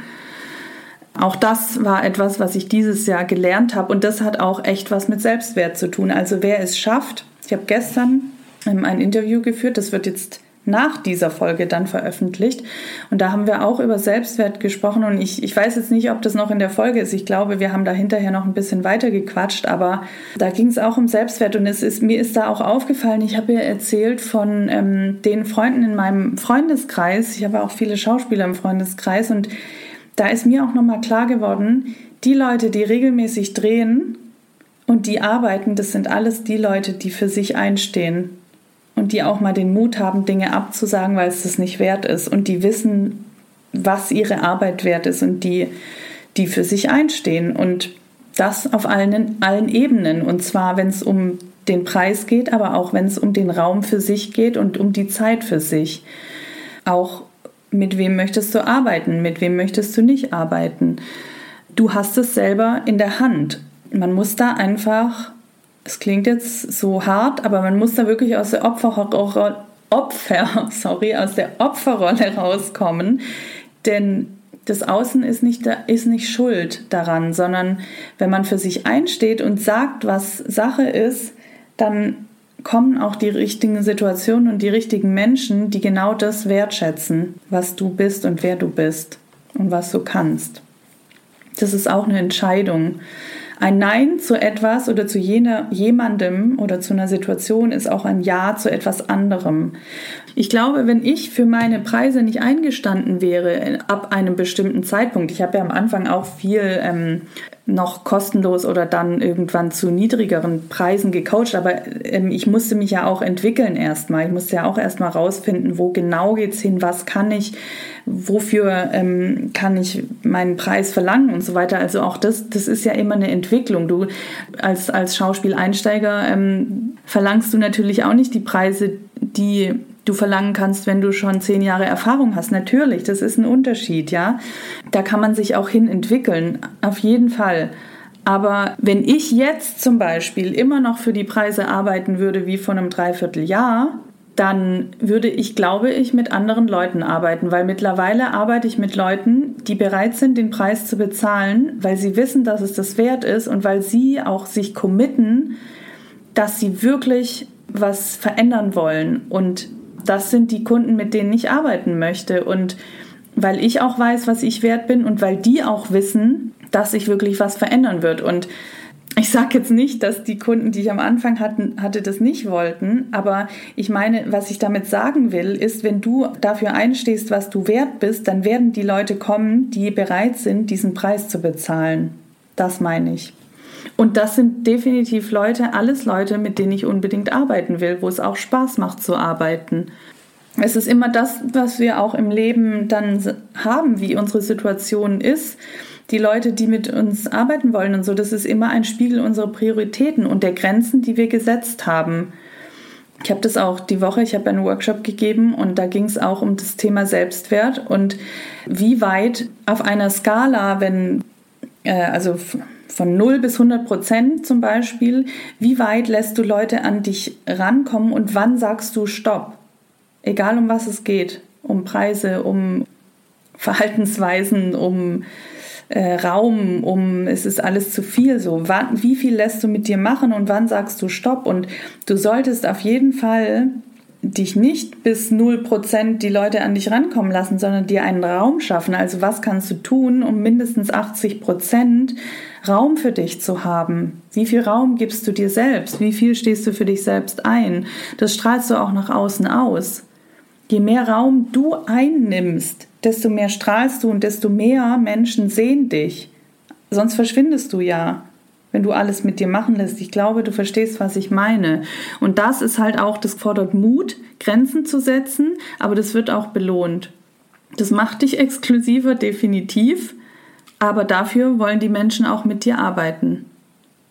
Auch das war etwas, was ich dieses Jahr gelernt habe und das hat auch echt was mit Selbstwert zu tun. Also wer es schafft, ich habe gestern ein Interview geführt, das wird jetzt nach dieser Folge dann veröffentlicht. Und da haben wir auch über Selbstwert gesprochen. Und ich, ich weiß jetzt nicht, ob das noch in der Folge ist. Ich glaube, wir haben da hinterher noch ein bisschen weiter gequatscht. Aber da ging es auch um Selbstwert. Und es ist, mir ist da auch aufgefallen, ich habe ja erzählt von ähm, den Freunden in meinem Freundeskreis. Ich habe auch viele Schauspieler im Freundeskreis. Und da ist mir auch nochmal klar geworden, die Leute, die regelmäßig drehen und die arbeiten, das sind alles die Leute, die für sich einstehen und die auch mal den Mut haben, Dinge abzusagen, weil es das nicht wert ist und die wissen, was ihre Arbeit wert ist und die, die für sich einstehen und das auf allen, allen Ebenen und zwar, wenn es um den Preis geht, aber auch wenn es um den Raum für sich geht und um die Zeit für sich. Auch mit wem möchtest du arbeiten, mit wem möchtest du nicht arbeiten. Du hast es selber in der Hand. Man muss da einfach es klingt jetzt so hart, aber man muss da wirklich aus der Opferrolle, Opfer, sorry, aus der Opferrolle rauskommen, denn das Außen ist nicht, ist nicht schuld daran, sondern wenn man für sich einsteht und sagt, was Sache ist, dann kommen auch die richtigen Situationen und die richtigen Menschen, die genau das wertschätzen, was du bist und wer du bist und was du kannst. Das ist auch eine Entscheidung. Ein Nein zu etwas oder zu jener, jemandem oder zu einer Situation ist auch ein Ja zu etwas anderem. Ich glaube, wenn ich für meine Preise nicht eingestanden wäre ab einem bestimmten Zeitpunkt, ich habe ja am Anfang auch viel ähm, noch kostenlos oder dann irgendwann zu niedrigeren Preisen gecoacht, aber ähm, ich musste mich ja auch entwickeln erstmal. Ich musste ja auch erstmal rausfinden, wo genau geht es hin, was kann ich, wofür ähm, kann ich meinen Preis verlangen und so weiter. Also auch das, das ist ja immer eine Entwicklung. Du als, als Schauspieleinsteiger ähm, verlangst du natürlich auch nicht die Preise, die du verlangen kannst, wenn du schon zehn Jahre Erfahrung hast. Natürlich, das ist ein Unterschied, ja. Da kann man sich auch hin entwickeln, auf jeden Fall. Aber wenn ich jetzt zum Beispiel immer noch für die Preise arbeiten würde wie vor einem Dreivierteljahr, dann würde ich, glaube ich, mit anderen Leuten arbeiten, weil mittlerweile arbeite ich mit Leuten, die bereit sind, den Preis zu bezahlen, weil sie wissen, dass es das wert ist und weil sie auch sich committen, dass sie wirklich was verändern wollen. Und das sind die Kunden, mit denen ich arbeiten möchte. Und weil ich auch weiß, was ich wert bin und weil die auch wissen, dass sich wirklich was verändern wird. Und ich sage jetzt nicht, dass die Kunden, die ich am Anfang hatten, hatte, das nicht wollten, aber ich meine, was ich damit sagen will, ist, wenn du dafür einstehst, was du wert bist, dann werden die Leute kommen, die bereit sind, diesen Preis zu bezahlen. Das meine ich. Und das sind definitiv Leute, alles Leute, mit denen ich unbedingt arbeiten will, wo es auch Spaß macht zu arbeiten. Es ist immer das, was wir auch im Leben dann haben, wie unsere Situation ist. Die Leute, die mit uns arbeiten wollen und so, das ist immer ein Spiegel unserer Prioritäten und der Grenzen, die wir gesetzt haben. Ich habe das auch die Woche, ich habe einen Workshop gegeben und da ging es auch um das Thema Selbstwert und wie weit auf einer Skala, wenn, äh, also von 0 bis 100 Prozent zum Beispiel, wie weit lässt du Leute an dich rankommen und wann sagst du Stopp? Egal um was es geht, um Preise, um Verhaltensweisen, um äh, Raum, um es ist alles zu viel so. Wann, wie viel lässt du mit dir machen und wann sagst du Stopp? Und du solltest auf jeden Fall dich nicht bis 0% die Leute an dich rankommen lassen, sondern dir einen Raum schaffen. Also was kannst du tun, um mindestens 80% Raum für dich zu haben? Wie viel Raum gibst du dir selbst? Wie viel stehst du für dich selbst ein? Das strahlst du auch nach außen aus. Je mehr Raum du einnimmst, desto mehr strahlst du und desto mehr Menschen sehen dich. Sonst verschwindest du ja, wenn du alles mit dir machen lässt. Ich glaube, du verstehst, was ich meine. Und das ist halt auch, das fordert Mut, Grenzen zu setzen, aber das wird auch belohnt. Das macht dich exklusiver, definitiv, aber dafür wollen die Menschen auch mit dir arbeiten.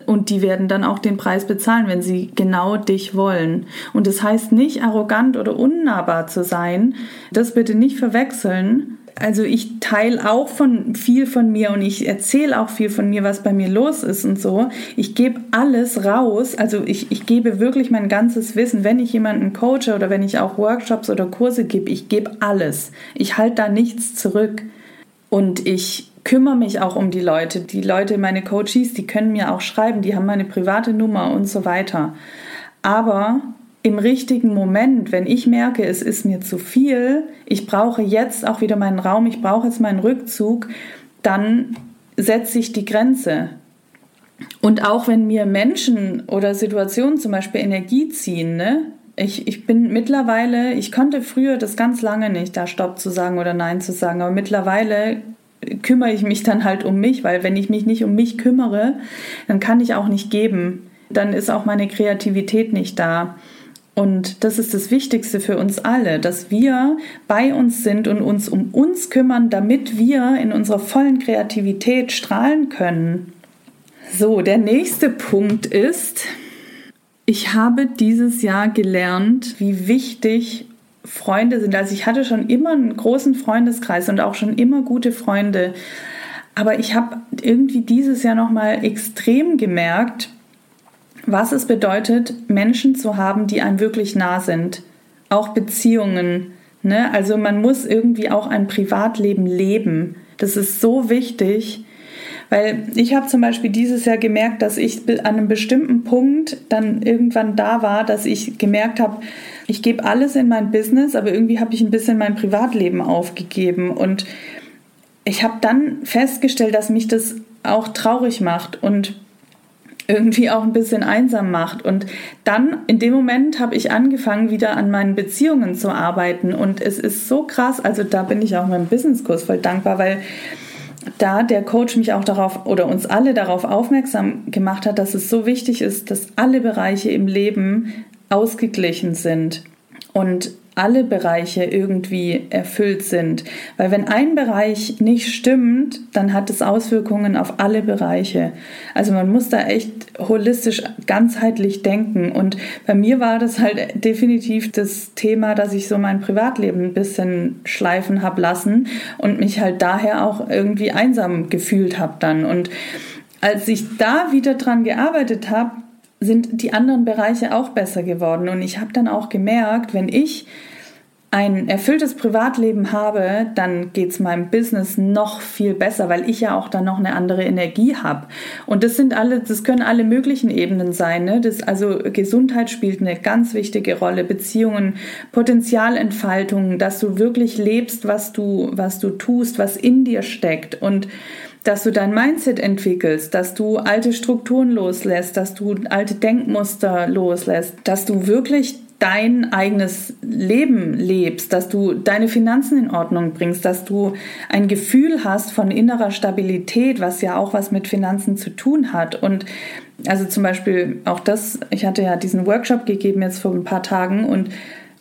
Und die werden dann auch den Preis bezahlen, wenn sie genau dich wollen. Und das heißt nicht arrogant oder unnahbar zu sein. Das bitte nicht verwechseln. Also ich teile auch von viel von mir und ich erzähle auch viel von mir, was bei mir los ist und so. Ich gebe alles raus. Also ich, ich gebe wirklich mein ganzes Wissen. Wenn ich jemanden coache oder wenn ich auch Workshops oder Kurse gebe, ich gebe alles. Ich halte da nichts zurück. Und ich kümmere mich auch um die Leute. Die Leute, meine Coaches, die können mir auch schreiben, die haben meine private Nummer und so weiter. Aber im richtigen Moment, wenn ich merke, es ist mir zu viel, ich brauche jetzt auch wieder meinen Raum, ich brauche jetzt meinen Rückzug, dann setze ich die Grenze. Und auch wenn mir Menschen oder Situationen zum Beispiel Energie ziehen, ne? Ich, ich bin mittlerweile, ich konnte früher das ganz lange nicht, da Stopp zu sagen oder Nein zu sagen, aber mittlerweile kümmere ich mich dann halt um mich, weil wenn ich mich nicht um mich kümmere, dann kann ich auch nicht geben. Dann ist auch meine Kreativität nicht da. Und das ist das Wichtigste für uns alle, dass wir bei uns sind und uns um uns kümmern, damit wir in unserer vollen Kreativität strahlen können. So, der nächste Punkt ist, ich habe dieses Jahr gelernt, wie wichtig Freunde sind. Also ich hatte schon immer einen großen Freundeskreis und auch schon immer gute Freunde. Aber ich habe irgendwie dieses Jahr noch mal extrem gemerkt, was es bedeutet, Menschen zu haben, die einem wirklich nah sind. Auch Beziehungen. Ne? Also man muss irgendwie auch ein Privatleben leben. Das ist so wichtig. Weil ich habe zum Beispiel dieses Jahr gemerkt, dass ich an einem bestimmten Punkt dann irgendwann da war, dass ich gemerkt habe, ich gebe alles in mein Business, aber irgendwie habe ich ein bisschen mein Privatleben aufgegeben. Und ich habe dann festgestellt, dass mich das auch traurig macht und irgendwie auch ein bisschen einsam macht. Und dann in dem Moment habe ich angefangen, wieder an meinen Beziehungen zu arbeiten. Und es ist so krass, also da bin ich auch meinem Businesskurs voll dankbar, weil da der Coach mich auch darauf oder uns alle darauf aufmerksam gemacht hat, dass es so wichtig ist, dass alle Bereiche im Leben ausgeglichen sind. Und alle Bereiche irgendwie erfüllt sind. Weil wenn ein Bereich nicht stimmt, dann hat es Auswirkungen auf alle Bereiche. Also man muss da echt holistisch, ganzheitlich denken. Und bei mir war das halt definitiv das Thema, dass ich so mein Privatleben ein bisschen schleifen habe lassen und mich halt daher auch irgendwie einsam gefühlt habe dann. Und als ich da wieder dran gearbeitet habe, sind die anderen Bereiche auch besser geworden. Und ich habe dann auch gemerkt, wenn ich ein erfülltes Privatleben habe, dann geht es meinem Business noch viel besser, weil ich ja auch dann noch eine andere Energie habe. Und das sind alle, das können alle möglichen Ebenen sein. Ne? Das, also Gesundheit spielt eine ganz wichtige Rolle, Beziehungen, Potenzialentfaltung, dass du wirklich lebst, was du, was du tust, was in dir steckt. Und dass du dein Mindset entwickelst, dass du alte Strukturen loslässt, dass du alte Denkmuster loslässt, dass du wirklich dein eigenes Leben lebst, dass du deine Finanzen in Ordnung bringst, dass du ein Gefühl hast von innerer Stabilität, was ja auch was mit Finanzen zu tun hat. Und also zum Beispiel auch das, ich hatte ja diesen Workshop gegeben jetzt vor ein paar Tagen und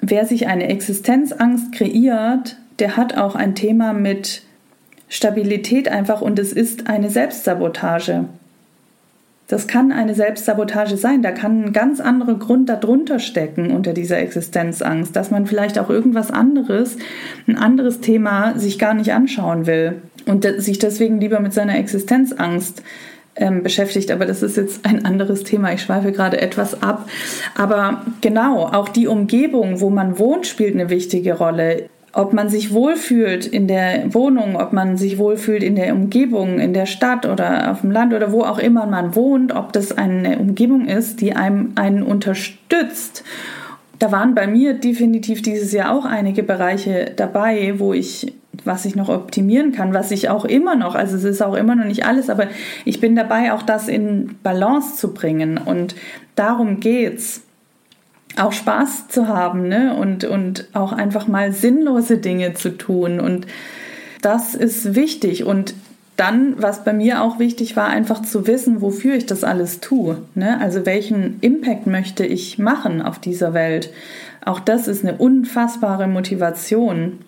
wer sich eine Existenzangst kreiert, der hat auch ein Thema mit Stabilität einfach und es ist eine Selbstsabotage. Das kann eine Selbstsabotage sein. Da kann ein ganz anderer Grund darunter stecken unter dieser Existenzangst, dass man vielleicht auch irgendwas anderes, ein anderes Thema sich gar nicht anschauen will und sich deswegen lieber mit seiner Existenzangst ähm, beschäftigt. Aber das ist jetzt ein anderes Thema. Ich schweife gerade etwas ab. Aber genau, auch die Umgebung, wo man wohnt, spielt eine wichtige Rolle ob man sich wohlfühlt in der Wohnung, ob man sich wohlfühlt in der Umgebung, in der Stadt oder auf dem Land oder wo auch immer man wohnt, ob das eine Umgebung ist, die einem einen unterstützt. Da waren bei mir definitiv dieses Jahr auch einige Bereiche dabei, wo ich was ich noch optimieren kann, was ich auch immer noch, also es ist auch immer noch nicht alles, aber ich bin dabei, auch das in Balance zu bringen und darum geht's. Auch Spaß zu haben ne? und, und auch einfach mal sinnlose Dinge zu tun. Und das ist wichtig. Und dann, was bei mir auch wichtig war, einfach zu wissen, wofür ich das alles tue. Ne? Also welchen Impact möchte ich machen auf dieser Welt. Auch das ist eine unfassbare Motivation.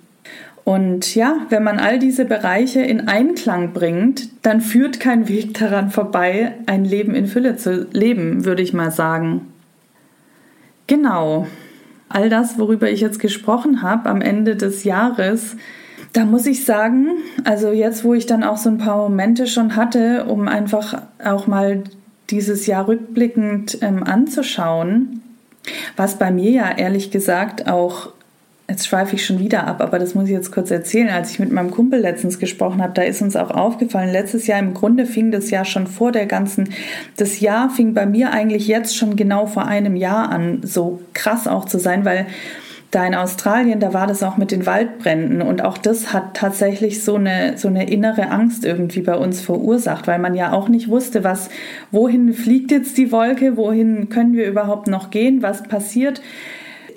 Und ja, wenn man all diese Bereiche in Einklang bringt, dann führt kein Weg daran vorbei, ein Leben in Fülle zu leben, würde ich mal sagen. Genau. All das, worüber ich jetzt gesprochen habe am Ende des Jahres, da muss ich sagen, also jetzt, wo ich dann auch so ein paar Momente schon hatte, um einfach auch mal dieses Jahr rückblickend ähm, anzuschauen, was bei mir ja ehrlich gesagt auch Jetzt schweife ich schon wieder ab, aber das muss ich jetzt kurz erzählen. Als ich mit meinem Kumpel letztens gesprochen habe, da ist uns auch aufgefallen, letztes Jahr im Grunde fing das Jahr schon vor der ganzen, das Jahr fing bei mir eigentlich jetzt schon genau vor einem Jahr an, so krass auch zu sein, weil da in Australien, da war das auch mit den Waldbränden und auch das hat tatsächlich so eine, so eine innere Angst irgendwie bei uns verursacht, weil man ja auch nicht wusste, was, wohin fliegt jetzt die Wolke, wohin können wir überhaupt noch gehen, was passiert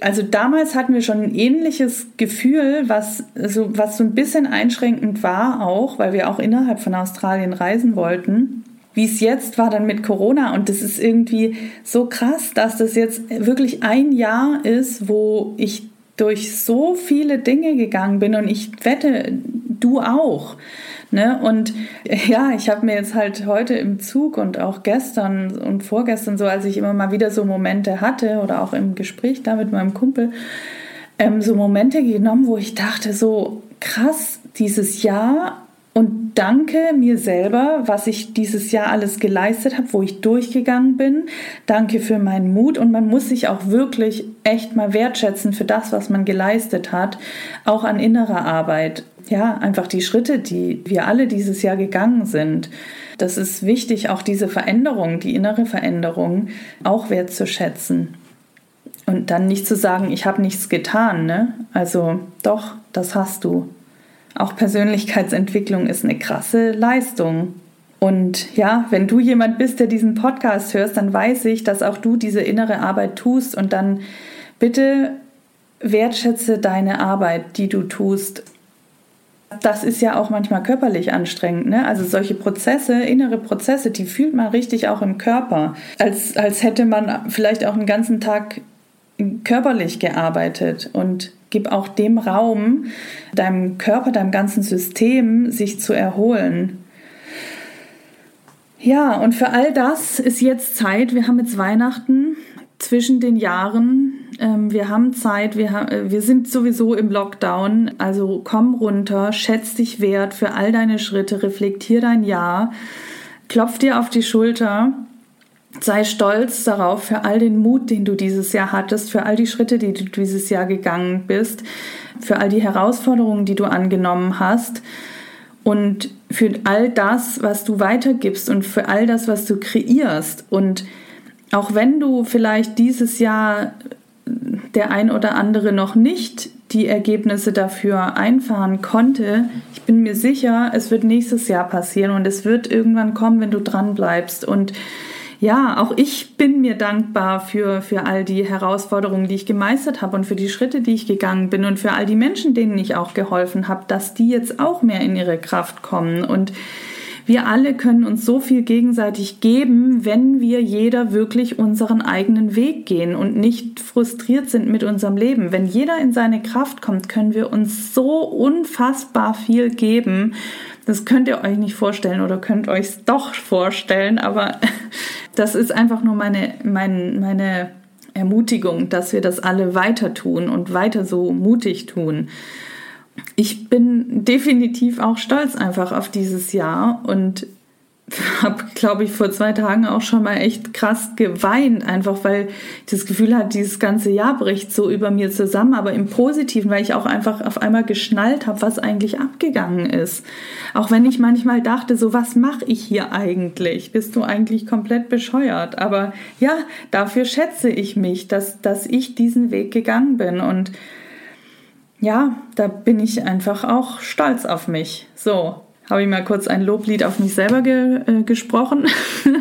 also damals hatten wir schon ein ähnliches Gefühl, was so, was so ein bisschen einschränkend war auch, weil wir auch innerhalb von Australien reisen wollten. Wie es jetzt war dann mit Corona und das ist irgendwie so krass, dass das jetzt wirklich ein Jahr ist, wo ich durch so viele Dinge gegangen bin und ich wette, du auch. Ne? Und ja, ich habe mir jetzt halt heute im Zug und auch gestern und vorgestern so, als ich immer mal wieder so Momente hatte oder auch im Gespräch da mit meinem Kumpel, ähm, so Momente genommen, wo ich dachte, so krass, dieses Jahr und danke mir selber, was ich dieses Jahr alles geleistet habe, wo ich durchgegangen bin. Danke für meinen Mut und man muss sich auch wirklich echt mal wertschätzen für das, was man geleistet hat, auch an innerer Arbeit ja, einfach die Schritte, die wir alle dieses Jahr gegangen sind. Das ist wichtig, auch diese Veränderung, die innere Veränderung auch wertzuschätzen. Und dann nicht zu sagen, ich habe nichts getan. Ne? Also doch, das hast du. Auch Persönlichkeitsentwicklung ist eine krasse Leistung. Und ja, wenn du jemand bist, der diesen Podcast hörst, dann weiß ich, dass auch du diese innere Arbeit tust und dann bitte wertschätze deine Arbeit, die du tust das ist ja auch manchmal körperlich anstrengend. Ne? Also solche Prozesse, innere Prozesse, die fühlt man richtig auch im Körper. Als, als hätte man vielleicht auch einen ganzen Tag körperlich gearbeitet und gib auch dem Raum, deinem Körper, deinem ganzen System, sich zu erholen. Ja, und für all das ist jetzt Zeit. Wir haben jetzt Weihnachten zwischen den Jahren. Ähm, wir haben Zeit, wir, ha äh, wir sind sowieso im Lockdown. Also komm runter, schätz dich wert für all deine Schritte, reflektier dein Jahr, klopf dir auf die Schulter. Sei stolz darauf für all den Mut, den du dieses Jahr hattest, für all die Schritte, die du dieses Jahr gegangen bist, für all die Herausforderungen, die du angenommen hast und für all das, was du weitergibst und für all das, was du kreierst. Und auch wenn du vielleicht dieses Jahr der ein oder andere noch nicht die Ergebnisse dafür einfahren konnte, ich bin mir sicher, es wird nächstes Jahr passieren und es wird irgendwann kommen, wenn du dran bleibst. Und ja, auch ich bin mir dankbar für, für all die Herausforderungen, die ich gemeistert habe und für die Schritte, die ich gegangen bin und für all die Menschen, denen ich auch geholfen habe, dass die jetzt auch mehr in ihre Kraft kommen. Und wir alle können uns so viel gegenseitig geben, wenn wir jeder wirklich unseren eigenen Weg gehen und nicht frustriert sind mit unserem Leben. Wenn jeder in seine Kraft kommt, können wir uns so unfassbar viel geben. Das könnt ihr euch nicht vorstellen oder könnt euch es doch vorstellen, aber das ist einfach nur meine, meine, meine Ermutigung, dass wir das alle weiter tun und weiter so mutig tun ich bin definitiv auch stolz einfach auf dieses Jahr und habe, glaube ich, vor zwei Tagen auch schon mal echt krass geweint, einfach weil ich das Gefühl hatte, dieses ganze Jahr bricht so über mir zusammen, aber im Positiven, weil ich auch einfach auf einmal geschnallt habe, was eigentlich abgegangen ist. Auch wenn ich manchmal dachte, so was mache ich hier eigentlich? Bist du eigentlich komplett bescheuert? Aber ja, dafür schätze ich mich, dass, dass ich diesen Weg gegangen bin und ja, da bin ich einfach auch stolz auf mich. So, habe ich mal kurz ein Loblied auf mich selber ge äh, gesprochen.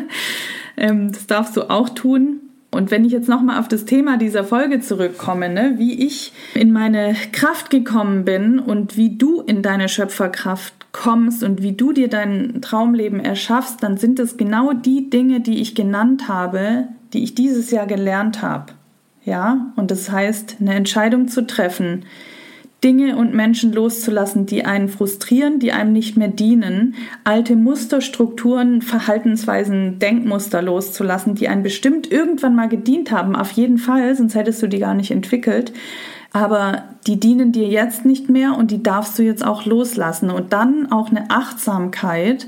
ähm, das darfst du auch tun. Und wenn ich jetzt nochmal auf das Thema dieser Folge zurückkomme, ne, wie ich in meine Kraft gekommen bin und wie du in deine Schöpferkraft kommst und wie du dir dein Traumleben erschaffst, dann sind es genau die Dinge, die ich genannt habe, die ich dieses Jahr gelernt habe. Ja, und das heißt, eine Entscheidung zu treffen, Dinge und Menschen loszulassen, die einen frustrieren, die einem nicht mehr dienen, alte Muster, Strukturen, Verhaltensweisen, Denkmuster loszulassen, die einen bestimmt irgendwann mal gedient haben, auf jeden Fall, sonst hättest du die gar nicht entwickelt. Aber die dienen dir jetzt nicht mehr und die darfst du jetzt auch loslassen. Und dann auch eine Achtsamkeit,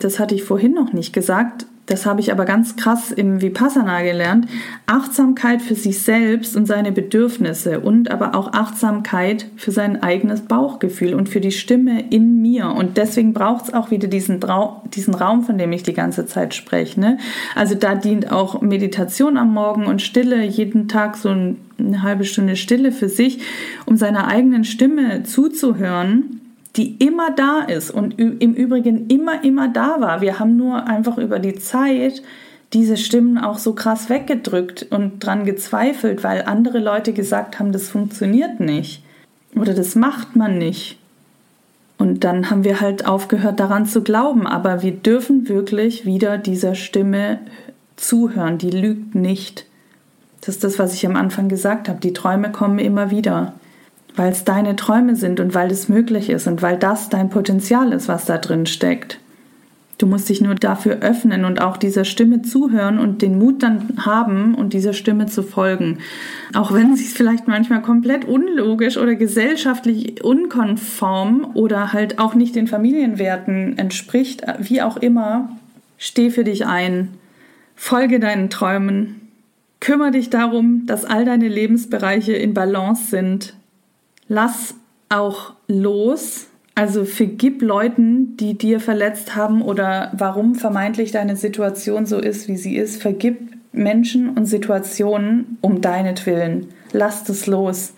das hatte ich vorhin noch nicht gesagt, das habe ich aber ganz krass im Vipassana gelernt, Achtsamkeit für sich selbst und seine Bedürfnisse und aber auch Achtsamkeit für sein eigenes Bauchgefühl und für die Stimme in mir. Und deswegen braucht es auch wieder diesen, Trau diesen Raum, von dem ich die ganze Zeit spreche. Ne? Also da dient auch Meditation am Morgen und Stille, jeden Tag so eine halbe Stunde Stille für sich, um seiner eigenen Stimme zuzuhören die immer da ist und im Übrigen immer, immer da war. Wir haben nur einfach über die Zeit diese Stimmen auch so krass weggedrückt und dran gezweifelt, weil andere Leute gesagt haben, das funktioniert nicht oder das macht man nicht. Und dann haben wir halt aufgehört daran zu glauben, aber wir dürfen wirklich wieder dieser Stimme zuhören, die lügt nicht. Das ist das, was ich am Anfang gesagt habe, die Träume kommen immer wieder weil es deine Träume sind und weil es möglich ist und weil das dein Potenzial ist, was da drin steckt. Du musst dich nur dafür öffnen und auch dieser Stimme zuhören und den Mut dann haben und dieser Stimme zu folgen. Auch wenn es sich vielleicht manchmal komplett unlogisch oder gesellschaftlich unkonform oder halt auch nicht den Familienwerten entspricht, wie auch immer, steh für dich ein, folge deinen Träumen, kümmere dich darum, dass all deine Lebensbereiche in Balance sind, lass auch los. Also vergib Leuten, die dir verletzt haben oder warum vermeintlich deine Situation so ist, wie sie ist. Vergib Menschen und Situationen um deinetwillen. Lass das los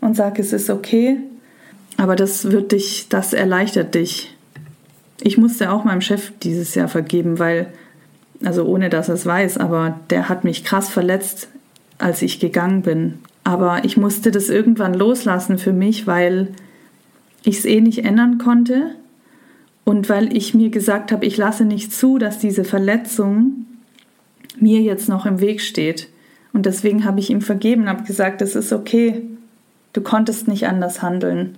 und sag, es ist okay. Aber das wird dich, das erleichtert dich. Ich musste auch meinem Chef dieses Jahr vergeben, weil, also ohne dass er es weiß, aber der hat mich krass verletzt, als ich gegangen bin. Aber ich musste das irgendwann loslassen für mich, weil ich es eh nicht ändern konnte und weil ich mir gesagt habe, ich lasse nicht zu, dass diese Verletzung mir jetzt noch im Weg steht. Und deswegen habe ich ihm vergeben, habe gesagt, es ist okay, du konntest nicht anders handeln.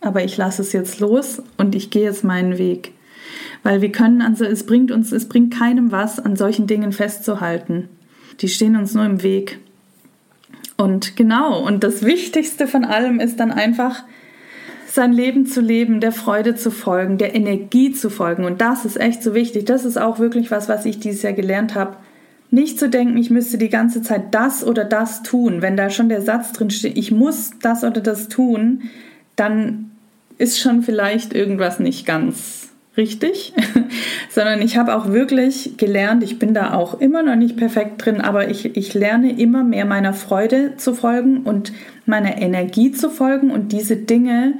Aber ich lasse es jetzt los und ich gehe jetzt meinen Weg. Weil wir können, also es bringt uns, es bringt keinem was, an solchen Dingen festzuhalten. Die stehen uns nur im Weg. Und genau, und das Wichtigste von allem ist dann einfach, sein Leben zu leben, der Freude zu folgen, der Energie zu folgen. Und das ist echt so wichtig. Das ist auch wirklich was, was ich dieses Jahr gelernt habe. Nicht zu denken, ich müsste die ganze Zeit das oder das tun. Wenn da schon der Satz drin steht, ich muss das oder das tun, dann ist schon vielleicht irgendwas nicht ganz richtig, sondern ich habe auch wirklich gelernt, ich bin da auch immer noch nicht perfekt drin, aber ich, ich lerne immer mehr meiner Freude zu folgen und meiner Energie zu folgen und diese Dinge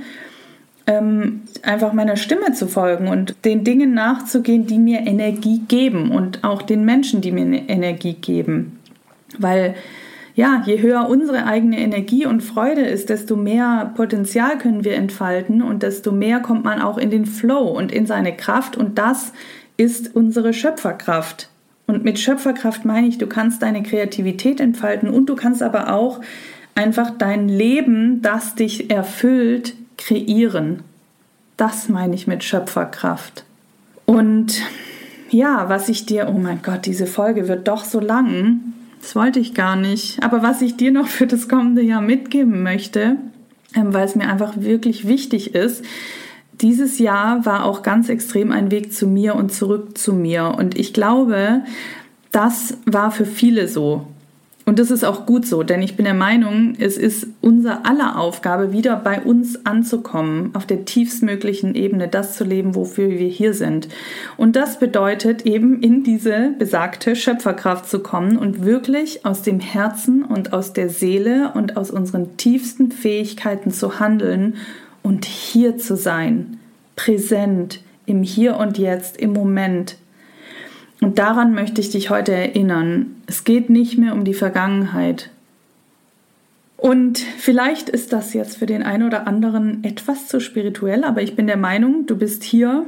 ähm, einfach meiner Stimme zu folgen und den Dingen nachzugehen, die mir Energie geben und auch den Menschen, die mir Energie geben. Weil ja, je höher unsere eigene Energie und Freude ist, desto mehr Potenzial können wir entfalten und desto mehr kommt man auch in den Flow und in seine Kraft und das ist unsere Schöpferkraft. Und mit Schöpferkraft meine ich, du kannst deine Kreativität entfalten und du kannst aber auch einfach dein Leben, das dich erfüllt, kreieren. Das meine ich mit Schöpferkraft. Und ja, was ich dir, oh mein Gott, diese Folge wird doch so lang. Das wollte ich gar nicht. Aber was ich dir noch für das kommende Jahr mitgeben möchte, ähm, weil es mir einfach wirklich wichtig ist, dieses Jahr war auch ganz extrem ein Weg zu mir und zurück zu mir. Und ich glaube, das war für viele so. Und das ist auch gut so, denn ich bin der Meinung, es ist unser aller Aufgabe, wieder bei uns anzukommen, auf der tiefstmöglichen Ebene das zu leben, wofür wir hier sind. Und das bedeutet eben in diese besagte Schöpferkraft zu kommen und wirklich aus dem Herzen und aus der Seele und aus unseren tiefsten Fähigkeiten zu handeln und hier zu sein, präsent, im Hier und Jetzt, im Moment, Und daran möchte ich dich heute erinnern. Es geht nicht mehr um die Vergangenheit. Und vielleicht ist das jetzt für den einen oder anderen etwas zu spirituell, aber ich bin der Meinung, du bist hier,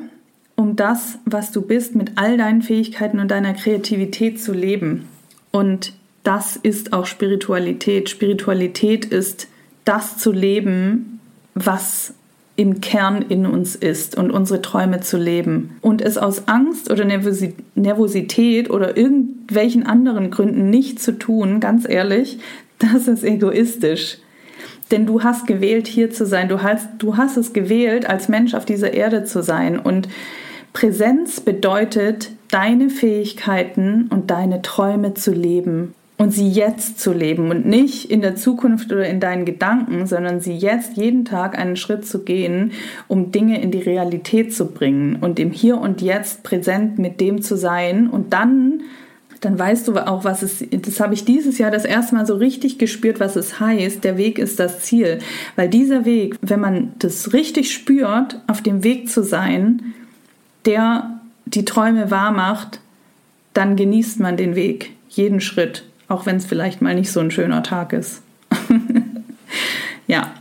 um das, was du bist, mit all deinen Fähigkeiten und deiner Kreativität zu leben. Und das ist auch Spiritualität. Spiritualität ist das zu leben, was im Kern in uns ist und unsere Träume zu leben. Und es aus Angst oder Nervosität oder irgendwelchen anderen Gründen nicht zu tun, ganz ehrlich, das ist egoistisch. Denn du hast gewählt, hier zu sein. Du hast, du hast es gewählt, als Mensch auf dieser Erde zu sein. Und Präsenz bedeutet, deine Fähigkeiten und deine Träume zu leben und sie jetzt zu leben und nicht in der Zukunft oder in deinen Gedanken, sondern sie jetzt jeden Tag einen Schritt zu gehen, um Dinge in die Realität zu bringen und im Hier und Jetzt präsent mit dem zu sein und dann dann weißt du auch, was es, das habe ich dieses Jahr das erste Mal so richtig gespürt, was es heißt, der Weg ist das Ziel. Weil dieser Weg, wenn man das richtig spürt, auf dem Weg zu sein, der die Träume wahr macht, dann genießt man den Weg, jeden Schritt. Auch wenn es vielleicht mal nicht so ein schöner Tag ist. ja.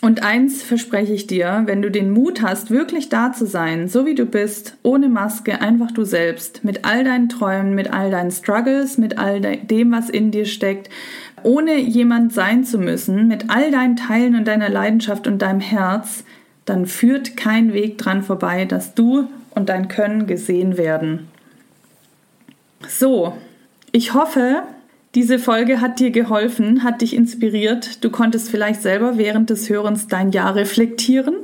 Und eins verspreche ich dir, wenn du den Mut hast, wirklich da zu sein, so wie du bist, ohne Maske, einfach du selbst, mit all deinen Träumen, mit all deinen Struggles, mit all dem, was in dir steckt, ohne jemand sein zu müssen, mit all deinen Teilen und deiner Leidenschaft und deinem Herz, dann führt kein Weg dran vorbei, dass du und dein Können gesehen werden. So, ich hoffe, diese Folge hat dir geholfen, hat dich inspiriert. Du konntest vielleicht selber während des Hörens dein Jahr reflektieren.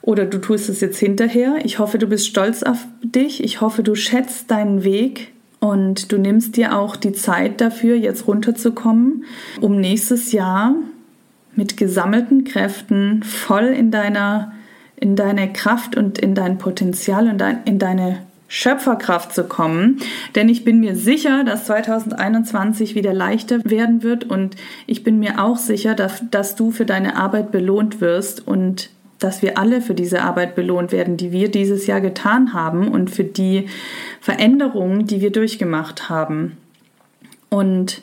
Oder du tust es jetzt hinterher. Ich hoffe, du bist stolz auf dich. Ich hoffe, du schätzt deinen Weg und du nimmst dir auch die Zeit dafür, jetzt runterzukommen, um nächstes Jahr mit gesammelten Kräften voll in deiner, in deine Kraft und in dein Potenzial und in deine Schöpferkraft zu kommen. Denn ich bin mir sicher, dass 2021 wieder leichter werden wird und ich bin mir auch sicher, dass, dass du für deine Arbeit belohnt wirst und dass wir alle für diese Arbeit belohnt werden, die wir dieses Jahr getan haben und für die Veränderungen, die wir durchgemacht haben. Und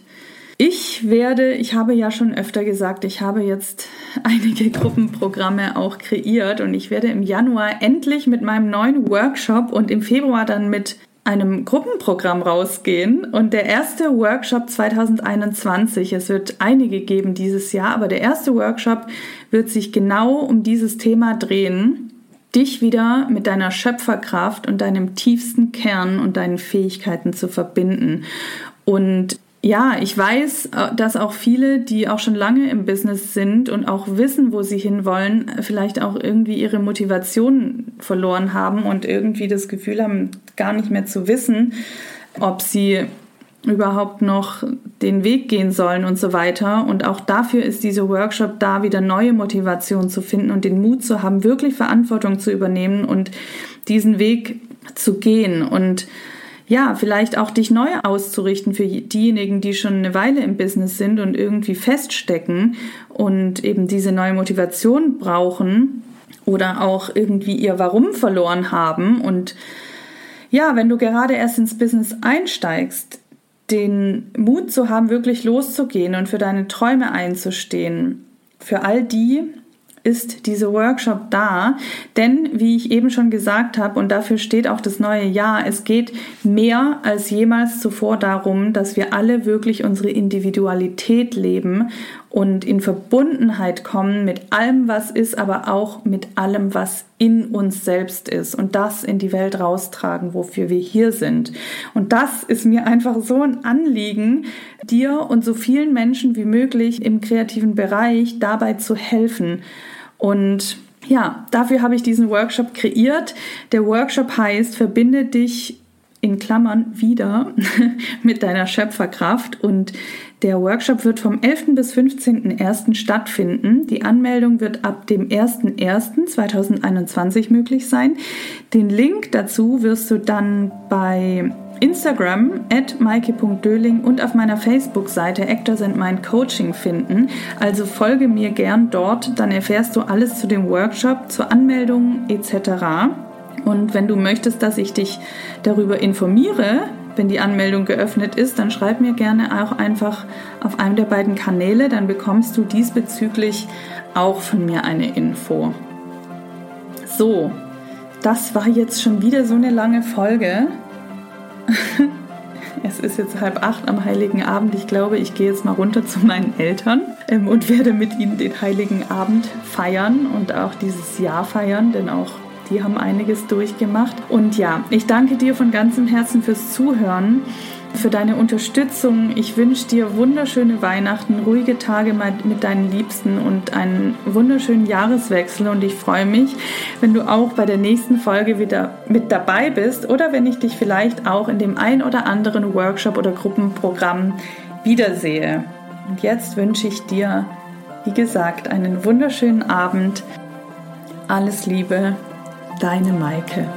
ich werde, ich habe ja schon öfter gesagt, ich habe jetzt einige Gruppenprogramme auch kreiert und ich werde im Januar endlich mit meinem neuen Workshop und im Februar dann mit einem Gruppenprogramm rausgehen und der erste Workshop 2021, es wird einige geben dieses Jahr, aber der erste Workshop wird sich genau um dieses Thema drehen, dich wieder mit deiner Schöpferkraft und deinem tiefsten Kern und deinen Fähigkeiten zu verbinden. Und ja, ich weiß, äh, dass auch viele, die auch schon lange im Business sind und auch wissen, wo sie hinwollen, vielleicht auch irgendwie ihre Motivation verloren haben und irgendwie das Gefühl haben, gar nicht mehr zu wissen, ob sie überhaupt noch den Weg gehen sollen und so weiter. Und auch dafür ist dieser Workshop da, wieder neue Motivation zu finden und den Mut zu haben, wirklich Verantwortung zu übernehmen und diesen Weg zu gehen. Und ja, vielleicht auch dich neu auszurichten für diejenigen, die schon eine Weile im Business sind und irgendwie feststecken und eben diese neue Motivation brauchen oder auch irgendwie ihr Warum verloren haben. Und ja, wenn du gerade erst ins Business einsteigst, den Mut zu haben, wirklich loszugehen und für deine Träume einzustehen. Für all die, ist dieser Workshop da. Denn, wie ich eben schon gesagt habe, und dafür steht auch das neue Jahr, es geht mehr als jemals zuvor darum, dass wir alle wirklich unsere Individualität leben und in Verbundenheit kommen mit allem, was ist, aber auch mit allem, was in uns selbst ist und das in die Welt raustragen, wofür wir hier sind. Und das ist mir einfach so ein Anliegen, dir und so vielen Menschen wie möglich im kreativen Bereich dabei zu helfen. Und ja, dafür habe ich diesen Workshop kreiert. Der Workshop heißt, verbinde dich in Klammern wieder mit deiner Schöpferkraft und der Workshop wird vom 11. bis 15.01. stattfinden. Die Anmeldung wird ab dem 01.01.2021 möglich sein. Den Link dazu wirst du dann bei Instagram at maike.döling und auf meiner Facebook-Seite Actors and Mind Coaching finden. Also folge mir gern dort, dann erfährst du alles zu dem Workshop, zur Anmeldung etc. Und wenn du möchtest, dass ich dich darüber informiere, wenn die Anmeldung geöffnet ist, dann schreib mir gerne auch einfach auf einem der beiden Kanäle, dann bekommst du diesbezüglich auch von mir eine Info. So, das war jetzt schon wieder so eine lange Folge. Es ist jetzt halb acht am Heiligen Abend. Ich glaube, ich gehe jetzt mal runter zu meinen Eltern ähm, und werde mit ihnen den Heiligen Abend feiern und auch dieses Jahr feiern, denn auch die haben einiges durchgemacht. Und ja, ich danke dir von ganzem Herzen fürs Zuhören für deine Unterstützung. Ich wünsche dir wunderschöne Weihnachten, ruhige Tage mit deinen Liebsten und einen wunderschönen Jahreswechsel. Und ich freue mich, wenn du auch bei der nächsten Folge wieder mit dabei bist oder wenn ich dich vielleicht auch in dem ein oder anderen Workshop oder Gruppenprogramm wiedersehe. Und jetzt wünsche ich dir, wie gesagt, einen wunderschönen Abend. Alles Liebe, deine Maike.